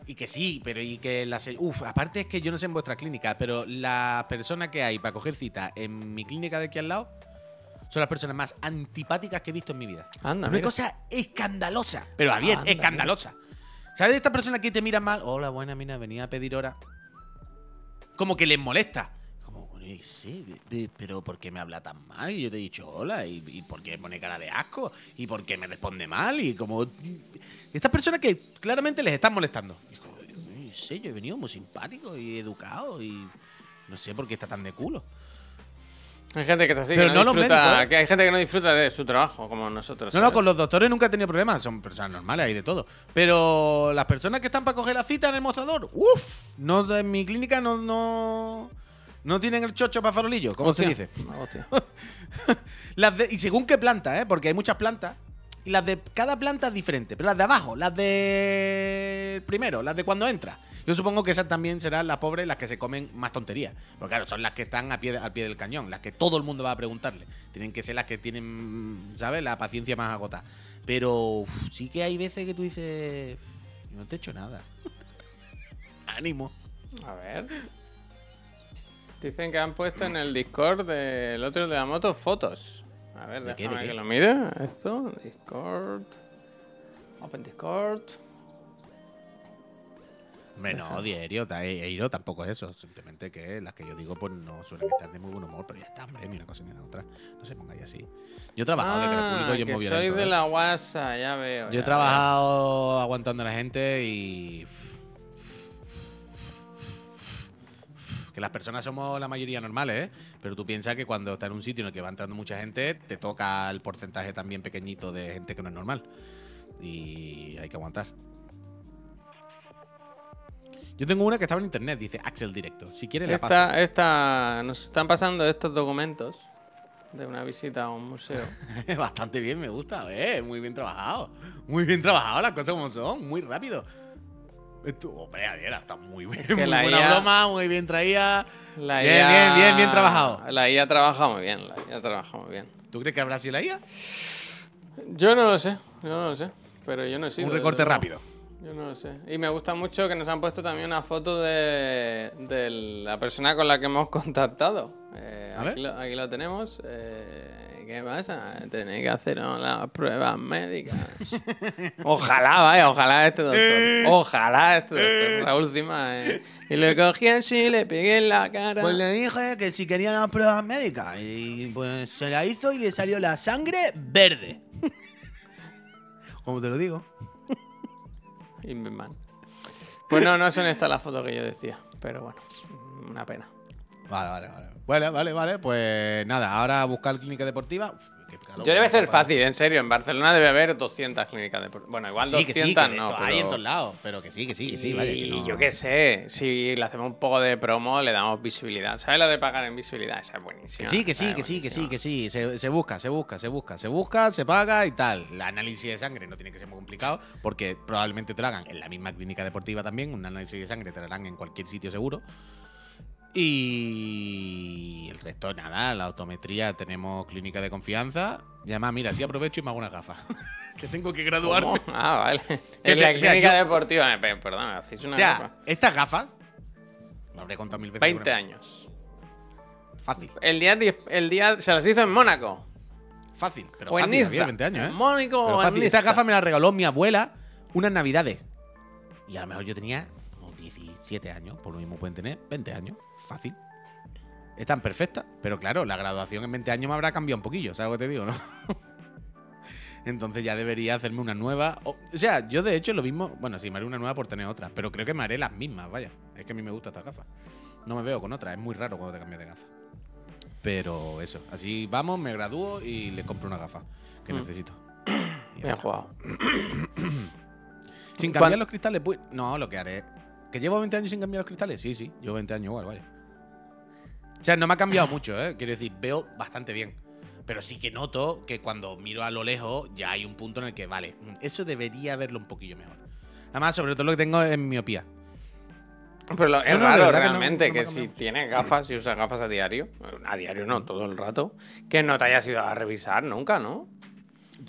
Y que sí, pero y que las. Uf, aparte es que yo no sé en vuestra clínica, pero las personas que hay para coger cita en mi clínica de aquí al lado son las personas más antipáticas que he visto en mi vida. Anda, Una mira. cosa escandalosa. Pero a bien, Anda, escandalosa. ¿Sabes de estas personas que te miran mal? Hola, buena, mira, venía a pedir hora. Como que les molesta. Como, "Oye, sí, pero ¿por qué me habla tan mal? Y yo te he dicho hola. ¿Y, y por qué pone cara de asco? ¿Y por qué me responde mal? Y como. Estas personas que claramente les están molestando. Y como, "Oye, sí, yo he venido muy simpático y educado y. No sé por qué está tan de culo. Hay gente que es así, Pero que no no, los disfruta, médicos, ¿eh? que hay gente que no disfruta de su trabajo, como nosotros. No, no, con los doctores nunca he tenido problemas, son personas normales, hay de todo. Pero las personas que están para coger la cita en el mostrador, uff, no, en mi clínica no, no, no tienen el chocho para farolillo, ¿cómo se dice? hostia. Las de- y según qué planta, ¿eh? Porque hay muchas plantas. Y las de cada planta es diferente. Pero las de abajo, las de primero, las de cuando entra. Yo supongo que esas también serán las pobres las que se comen más tonterías. Porque claro, son las que están a pie, al pie del cañón, las que todo el mundo va a preguntarle. Tienen que ser las que tienen, ¿sabes? La paciencia más agotada. Pero uf, sí que hay veces que tú dices, no te he hecho nada. Ánimo. A ver. Dicen que han puesto en el Discord del otro de la moto fotos. A ver, ¿De qué, déjame de qué? que lo mire. Esto, Discord. Open Discord. Hombre, no, diario, he ido tampoco es eso. Simplemente que las que yo digo, pues no suelen estar de muy buen humor, pero ya está, hombre, ni una cosa ni la otra. No se pongáis así. Yo he trabajado de cara al público y es Ah, que muy soy de ¿eh? la WhatsApp, ya veo. Yo ya he trabajado aguantando a la gente y. Que las personas somos la mayoría normales, ¿eh? Pero tú piensas que cuando estás en un sitio en el que va entrando mucha gente, te toca el porcentaje también pequeñito de gente que no es normal. Y hay que aguantar. Yo tengo una que estaba en internet, dice Axel Directo. Si quieres la paso. Esta, esta, nos están pasando estos documentos de una visita a un museo. Bastante bien, me gusta, eh. Muy bien trabajado. Muy bien trabajado, las cosas como son, muy rápido. Esto, hombre, Javier, está muy bien. que muy la buena IA broma, muy bien traída. La Bien, bien, bien, bien trabajado. La IA trabaja muy bien, la IA trabaja muy bien. ¿Tú crees que habrá sido la IA? Yo no lo sé, yo no lo sé. Pero yo no he sido. Un recorte rápido. Yo no lo sé. Y me gusta mucho que nos han puesto también una foto de, de la persona con la que hemos contactado. Eh, A aquí, lo, aquí lo tenemos. Eh, ¿Qué pasa? Tenéis que hacer las pruebas médicas. ojalá, vaya, ojalá este doctor. Ojalá este doctor. Raúl Cima. eh. Y le cogí así, le pegué en la cara. Pues le dije que si quería las pruebas médicas. Y pues se la hizo y le salió la sangre verde. Como te lo digo. Pues no, no son estas las fotos que yo decía. Pero bueno, una pena. Vale, vale, vale. Vale, vale, vale. Pues nada, ahora a buscar clínica deportiva. Uf, qué calor Yo debe que ser fácil, en serio. En Barcelona debe haber 200 clínicas deportivas. Bueno, igual Sí, 200 que sí, que de no, pero... hay en todos lados. Pero que sí, que sí, que sí, que Y no- yo qué sé, si le hacemos un poco de promo, le damos visibilidad. ¿Sabes lo de pagar en visibilidad? Esa es buenísima. Que sí, que sí, que sí, que sí, que sí. Se, se busca, se busca, se busca, se busca, se paga y tal. El análisis de sangre no tiene que ser muy complicado porque probablemente te lo hagan en la misma clínica deportiva también. Un análisis de sangre te lo harán en cualquier sitio seguro. Y el resto, nada, la autometría tenemos clínica de confianza. Y además, mira, si aprovecho y me hago una gafa. que tengo que graduarme. ¿Cómo? Ah, vale. En la o sea, clínica yo- deportiva, eh, pe- perdón, me hacéis una O sea, gafa. estas gafas. Lo habré contado mil veces. 20 pero- años. Fácil, El día, el día se las hizo en Mónaco. fácil. Pero o en fácil, Niza. Javier, 20 años, ¿eh? En Mónaco Pero o en fácil. Esta gafa me la regaló mi abuela unas navidades. Y a lo mejor yo tenía unos 17 años. Por lo mismo pueden tener 20 años. Fácil. Están perfectas. Pero claro, la graduación en 20 años me habrá cambiado un poquillo. ¿Sabes lo que te digo, no? Entonces ya debería hacerme una nueva. O, o sea, yo de hecho lo mismo. Bueno, sí, me haré una nueva por tener otra. Pero creo que me haré las mismas, vaya. Es que a mí me gusta esta gafa. No me veo con otra. Es muy raro cuando te cambias de gafa. Pero eso. Así vamos, me gradúo y le compro una gafa que Mm. necesito. Bien jugado. Sin ¿Cuán- cambiar los cristales, pues. No, lo que haré. ¿Que llevo 20 años sin cambiar los cristales? Sí, sí, llevo 20 años igual, vaya. O sea, no me ha cambiado mucho, ¿eh? Quiero decir, veo bastante bien. Pero sí que noto que cuando miro a lo lejos ya hay un punto en el que, vale, eso debería verlo un poquillo mejor. Además, sobre todo lo que tengo es miopía. Pero lo- es No, raro no- realmente no que si tienes gafas, si usas gafas a diario, a diario no, todo el rato, que no te hayas ido a revisar nunca, ¿no?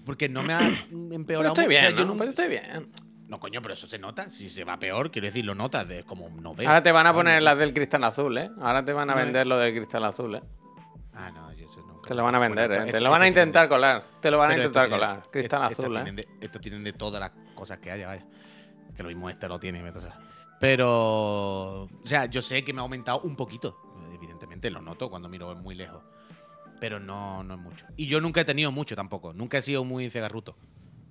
Porque no me ha Pero empeorado estoy mucho. O sea, bien, yo ¿no? nun- Pero estoy bien. No, coño, pero eso se nota. Si se va peor, quiero decir, lo notas de como no veo. Ahora te van a poner las del cristal azul, ¿eh? Ahora te van a No, vender lo del cristal azul, ¿eh? Ah, no, yo eso nunca. Te lo van a vender, ¿eh? esto- Te lo van a tienen- intentar colar. Te lo van a intentar colar. Cristal azul, ¿eh? estos tienen de todas las cosas que haya, vaya. Que lo mismo este lo tiene. Pero. O sea, yo sé que me ha aumentado un poquito. Evidentemente, lo noto cuando miro muy lejos. Pero no, no es mucho. Y yo nunca he tenido mucho tampoco. Nunca he sido muy cegarruto.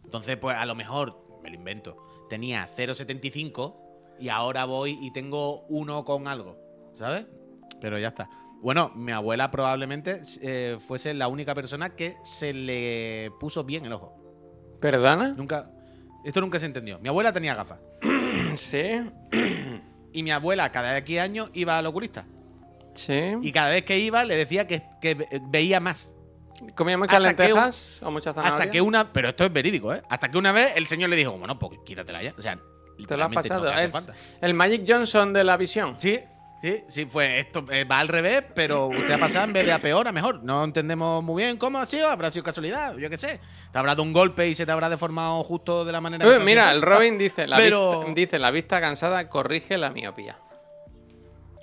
Entonces, pues a lo mejor, me lo invento. Tenía 0,75 y ahora voy y tengo uno con algo. ¿Sabes? Pero ya está. Bueno, mi abuela probablemente eh, fuese la única persona que se le puso bien el ojo. ¿Perdona? Nunca. Esto nunca se entendió. Mi abuela tenía gafas. Sí. Y mi abuela, cada X años, iba al oculista. Sí. Y cada vez que iba, le decía que, que ve- veía más. ¿Comía muchas lentejas o muchas zanahorias? Hasta que una. Pero esto es verídico, ¿eh? Hasta que una vez el señor le dijo, bueno, pues quítatela ya. O sea, Te lo has pasado. no es el Magic Johnson de la visión. Sí, sí, sí, fue esto. eh, va al revés, pero usted ha pasado en vez de a peor a mejor. No entendemos muy bien cómo ha sido, habrá sido casualidad, yo qué sé. Te habrá dado un golpe y se te habrá deformado justo de la manera Uy, que mira, el Robin dice la, Pero- vista, dice, la vista cansada corrige la miopía.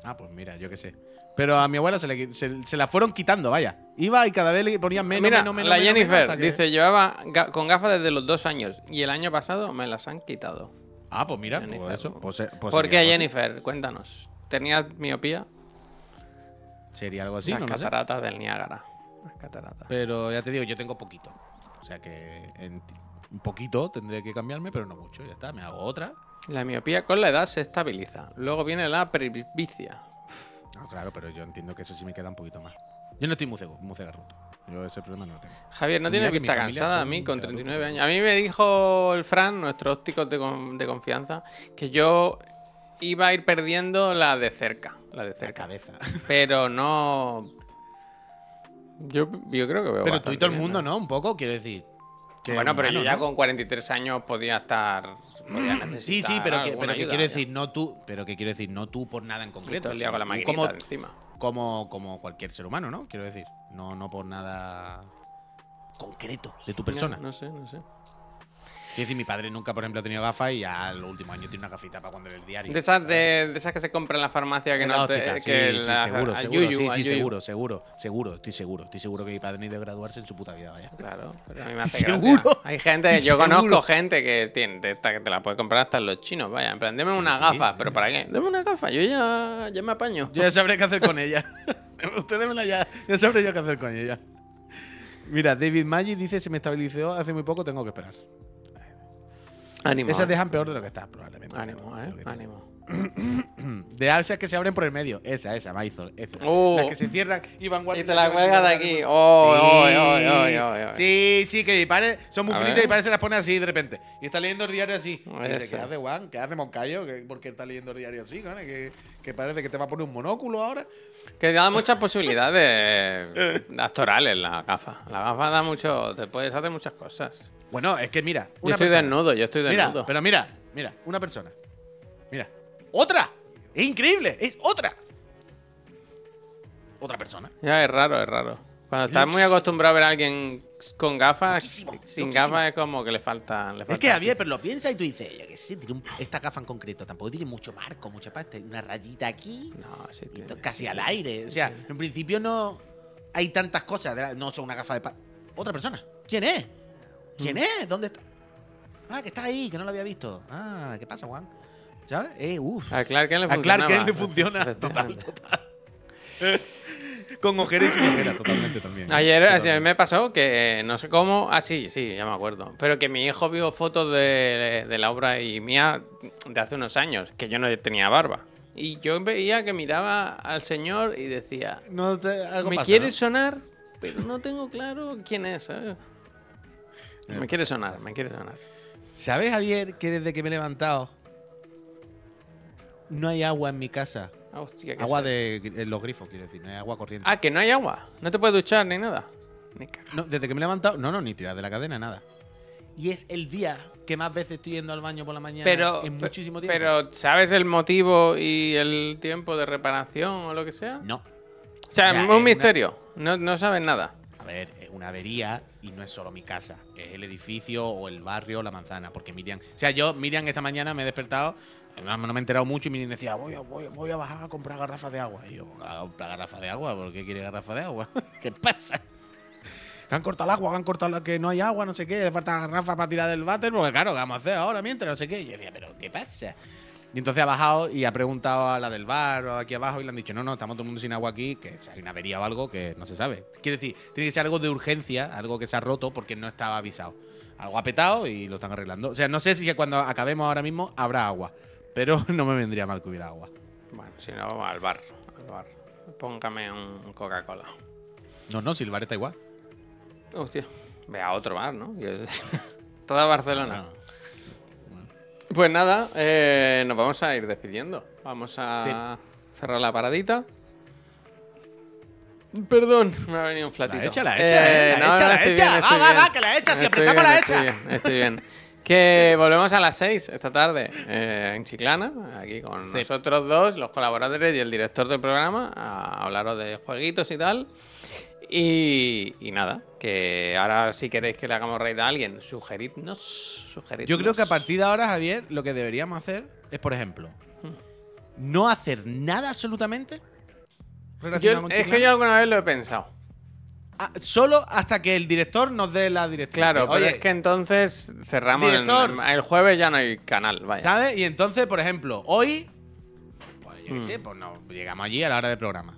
Ah, pues mira, yo qué sé. Pero a mi abuela se, le se, se la fueron quitando, vaya. Iba y cada vez le ponían menos, mira, menos, menos. la menos, Jennifer que- dice, llevaba ga- con gafas desde los dos años y el año pasado me las han quitado. Ah, pues mira, Jennifer. pues eso. Pues, se- pues ¿Por qué. Jennifer? Cuéntanos. ¿Tenías miopía? Sería algo así, las no lo sé. cataratas del Niágara. Las cataratas. Pero ya te digo, yo tengo poquito. O sea que en- un poquito tendré que cambiarme, pero no mucho. Ya está, me hago otra. La miopía con la edad se estabiliza. Luego viene la presbicia. No, claro, pero yo entiendo que eso sí me queda un poquito más. Yo no estoy muy cego, muy cegarruto. Yo ese problema no lo tengo. Javier, ¿no vista familia cansada a mí con chavalos. 39 años? A mí me dijo el Fran, nuestro óptico de, con- de confianza, que yo iba a ir perdiendo la de cerca. La de La cerca. cabeza. Pero no. Yo, yo creo que veo. Pero tú y todo el mundo. ¿no? Un poco, quiero decir. Que Bueno, pero humano, yo ya ¿no? con 43 años podía estar. Necesitar Sí, sí, pero que, pero que ayuda quiero ya. decir, no tú, pero que quiero decir, no tú por nada en concreto. Con la maquinita como, encima. como, como cualquier ser humano, ¿no? Quiero decir, no, no por nada concreto de tu persona. No, no sé, no sé. Quiero decir, mi padre nunca, por ejemplo, ha tenido gafas y ya los últimos años tiene una gafita para cuando el diario. De esas, de, de esas que se compran en la farmacia que no te. óptica, que sí, sí, la- seguro, al seguro, yuyu, sí, al sí, seguro, seguro, seguro, estoy seguro, estoy seguro que mi padre no ha ido a graduarse en su puta vida, vaya. Claro, pero a mí me hace ¿Seguro? gracia. Hay gente, ¿Estoy yo conozco gente que tiene que te la puede comprar hasta en los chinos, vaya. En plan, deme una sí, gafa, sí. pero ¿para qué? Deme una gafa, yo ya, ya me apaño. Yo ya sabré qué hacer con ella. Usted démela ya, ya sabré yo qué hacer con ella. Mira, David Maggi dice, se me estabilizó hace muy poco, tengo que esperar. Ánimo. Esas eh. dejan peor de lo que está, probablemente. Ánimo, eh. Ánimo. De alzas que se abren por el medio. Esa, esa, Maizol. Esa. Oh. Las que se cierran y van Y te la cuelgas de aquí. Oh, oh, oh, oh. Sí, sí, que mi padre son muy finitas y mi padre se las pone así de repente. Y está leyendo el diario así. Y dice. ¿qué hace, Juan? ¿Qué hace, Moncayo? ¿Qué- ¿Por qué está leyendo el diario así? ¿Que, que parece que te va a poner un monóculo ahora. Que da muchas posibilidades actorales la gafa. La gafa da mucho. Te puedes hacer muchas cosas. Bueno, es que mira. Yo estoy persona- desnudo, yo estoy Mira, desnudo. pero mira, mira, una persona. Mira. ¡Otra! Es increíble, es otra. Otra persona. Ya es raro, es raro. Cuando estás muy acostumbrado a ver a alguien con gafas, Loquísimo, sin loquísimo. gafas es como que le falta. Le Es falta que Javier, pero lo piensa y tú dices, yo qué sé, tiene un- esta gafa en concreto tampoco tiene mucho marco, mucha pasta, una rayita aquí No, sí, y tiene, casi sí al aire. sí o sea, en principio no hay tantas cosas, de la- no son una gafa de pa Otra persona. ¿Quién es? ¿Quién Mm. es? ¿Dónde está? Ah, que está ahí, que no lo había visto. Ah, ¿qué pasa, Juan? ¿Sabes? Eh, uff. A Clark Kent le A Clark. Kent le funciona. Total, total. Con ojeras y sin ojeras, totalmente también. Ayer así, a mí Totalmente. me pasó que no sé cómo. Ah, sí, sí, ya me acuerdo. Pero que mi hijo vio fotos de, de la obra y mía de hace unos años, que yo no tenía barba. Y yo veía que miraba al señor y decía: No te- algo Me pasa, quiere ¿no? sonar, pero no tengo claro quién es, ¿sabes? Me quiere sonar, me quiere sonar. ¿Sabes, Javier, que desde que me he levantado no hay agua en mi casa? Ah, hostia, qué Agua de los grifos, quiero decir, no hay agua corriente. Ah, que no hay agua. No te puedes duchar ni nada. Ni. No, desde que me he levantado, no, no, ni tirar de la cadena, nada. Y es el día que más veces estoy yendo al baño por la mañana Pero, en muchísimo tiempo. pero, ¿sabes el motivo y el tiempo de reparación o lo que sea? no. O sea, Ya, es es un misterio. No, no sabes nada. Ver, es una avería y no es solo mi casa, es el edificio o el barrio o la manzana, porque Miriam, o sea, yo Miriam esta mañana me he despertado, no, no me he enterado mucho y Miriam decía, voy a, voy, a bajar a comprar garrafas de agua. Y yo, ¿a comprar garrafas de agua? ¿Por qué quiere garrafas de agua? ¿Qué pasa? Que han cortado el agua, que han cortado que no hay agua, no sé qué, hace falta garrafas para tirar del váter, porque claro, ¿qué vamos a hacer ahora mientras? No sé qué. Y yo decía, ¿pero qué pasa? Y entonces ha bajado y ha preguntado a la del bar o aquí abajo y le han dicho, no, no, estamos todo el mundo sin agua aquí, que si hay una avería o algo que no se sabe. Quiere decir, tiene que ser algo de urgencia, algo que se ha roto porque no estaba avisado. Algo ha petado y lo están arreglando. O sea, no sé si cuando acabemos ahora mismo habrá agua, pero no me vendría mal que hubiera agua. Bueno, si no, al bar. Al bar. Póngame un Coca-Cola. No, no, si el bar está igual. Hostia. Ve a otro bar, ¿no? Toda Barcelona. Pues nada, eh, nos vamos a ir despidiendo. Vamos a cerrar la paradita. Perdón, me ha venido un flatito. La hecha, la hecha, eh, la no, hecha, no, la estoy hecha. bien, Va, estoy va, va, que la hecha, si Estoy apretamos bien, la estoy hecha. bien, Estoy bien. Que volvemos a las 6 esta tarde eh, en Chiclana, aquí con Sí. nosotros dos, los colaboradores y el director del programa, a hablaros de jueguitos y tal. Y, y nada, que ahora si queréis que le hagamos raid a alguien, sugeridnos, sugeridnos. Yo creo que a partir de ahora, Javier, lo que deberíamos hacer es, por ejemplo, no hacer nada absolutamente relacionado Yo- con es que yo alguna vez lo he pensado. Ah, solo hasta que el director nos dé la dirección. Claro, pero Oye, es que entonces cerramos el, Director. el jueves ya no hay canal, vaya. ¿sabes? Y entonces, por ejemplo, hoy, pues yo qué Mm. sé, pues nos llegamos allí a la hora del programa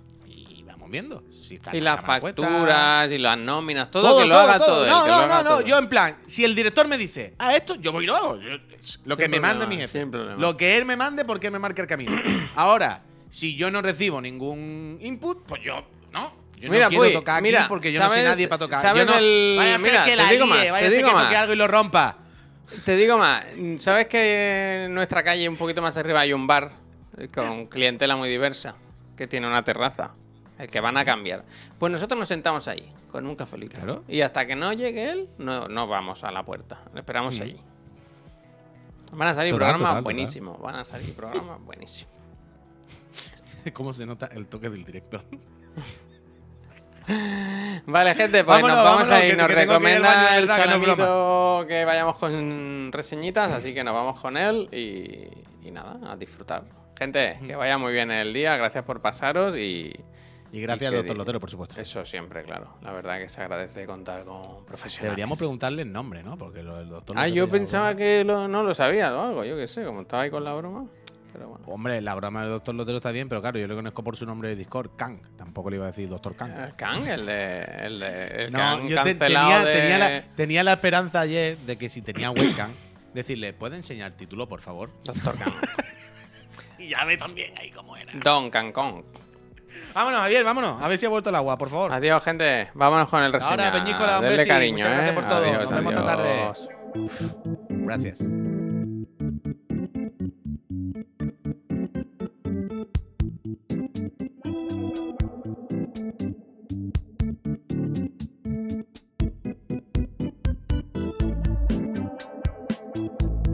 viendo. Si está Y la las facturas y las nóminas, todo, que lo haga todo, él, No, no, no, no. todo. Yo en plan, si el director me dice, ah, esto, yo voy y lo hago. Yo- lo que Sin me mande mi jefe. Lo que él me mande porque él me marca el camino. Ahora, si yo no recibo ningún input, pues yo No, yo Mira, no quiero Puy, tocar aquí mira, porque yo no soy ¿sabes- nadie para tocar. sabes Yo no- el- Vaya a ser mira, que te la digo líe, más, vaya te a ser digo que más. toque algo y lo rompa. Te digo más, ¿sabes que en nuestra calle, un poquito más arriba, hay un bar con clientela muy diversa que tiene una terraza? El que van a cambiar. Pues nosotros nos sentamos ahí, con un cafelito. Claro. Y hasta que no llegue él, no, no vamos a la puerta. Le esperamos Mm. allí. Van a salir Total, programas total, total. buenísimos. Van a salir programas buenísimos. ¿Cómo se nota el toque del director? Vale, gente, pues Vámonos, nos vamos vámonos, a ir. Nos que recomienda el no chalamito que vayamos con reseñitas, así que nos vamos con él y, y nada, a disfrutar. Gente, que vaya muy bien el día, gracias por pasaros y Y gracias Y doctor Lotero, por supuesto. eso siempre, claro. La verdad que se agradece contar con profesionales. Deberíamos preguntarle el nombre, ¿no? Porque lo del doctor Ah, Lotero yo pensaba lo- que lo- no lo sabía o algo, yo qué sé, como estaba ahí con la broma. Pero bueno. Hombre, la broma del doctor Lotero está bien, pero claro, yo lo conozco por su nombre de Discord, Kang. Tampoco le iba a decir doctor Kang. El Kang, el de. El, de, el No, Kang yo te- cancelado tenía, de- tenía, la, tenía la esperanza ayer de que si tenía webcam, decirle, ¿puede enseñar título, por favor? Doctor Kang. Y ya ve también ahí cómo era. Don Kang Kong. Vámonos, Javier, vámonos. A ver si ha vuelto el agua, por favor. Adiós, gente. Vámonos con el reseña. Ahora, Peñícola, un Denle cariño, Muchas gracias ¿eh? por todo. Adiós, Nos vemos esta tarde. Gracias.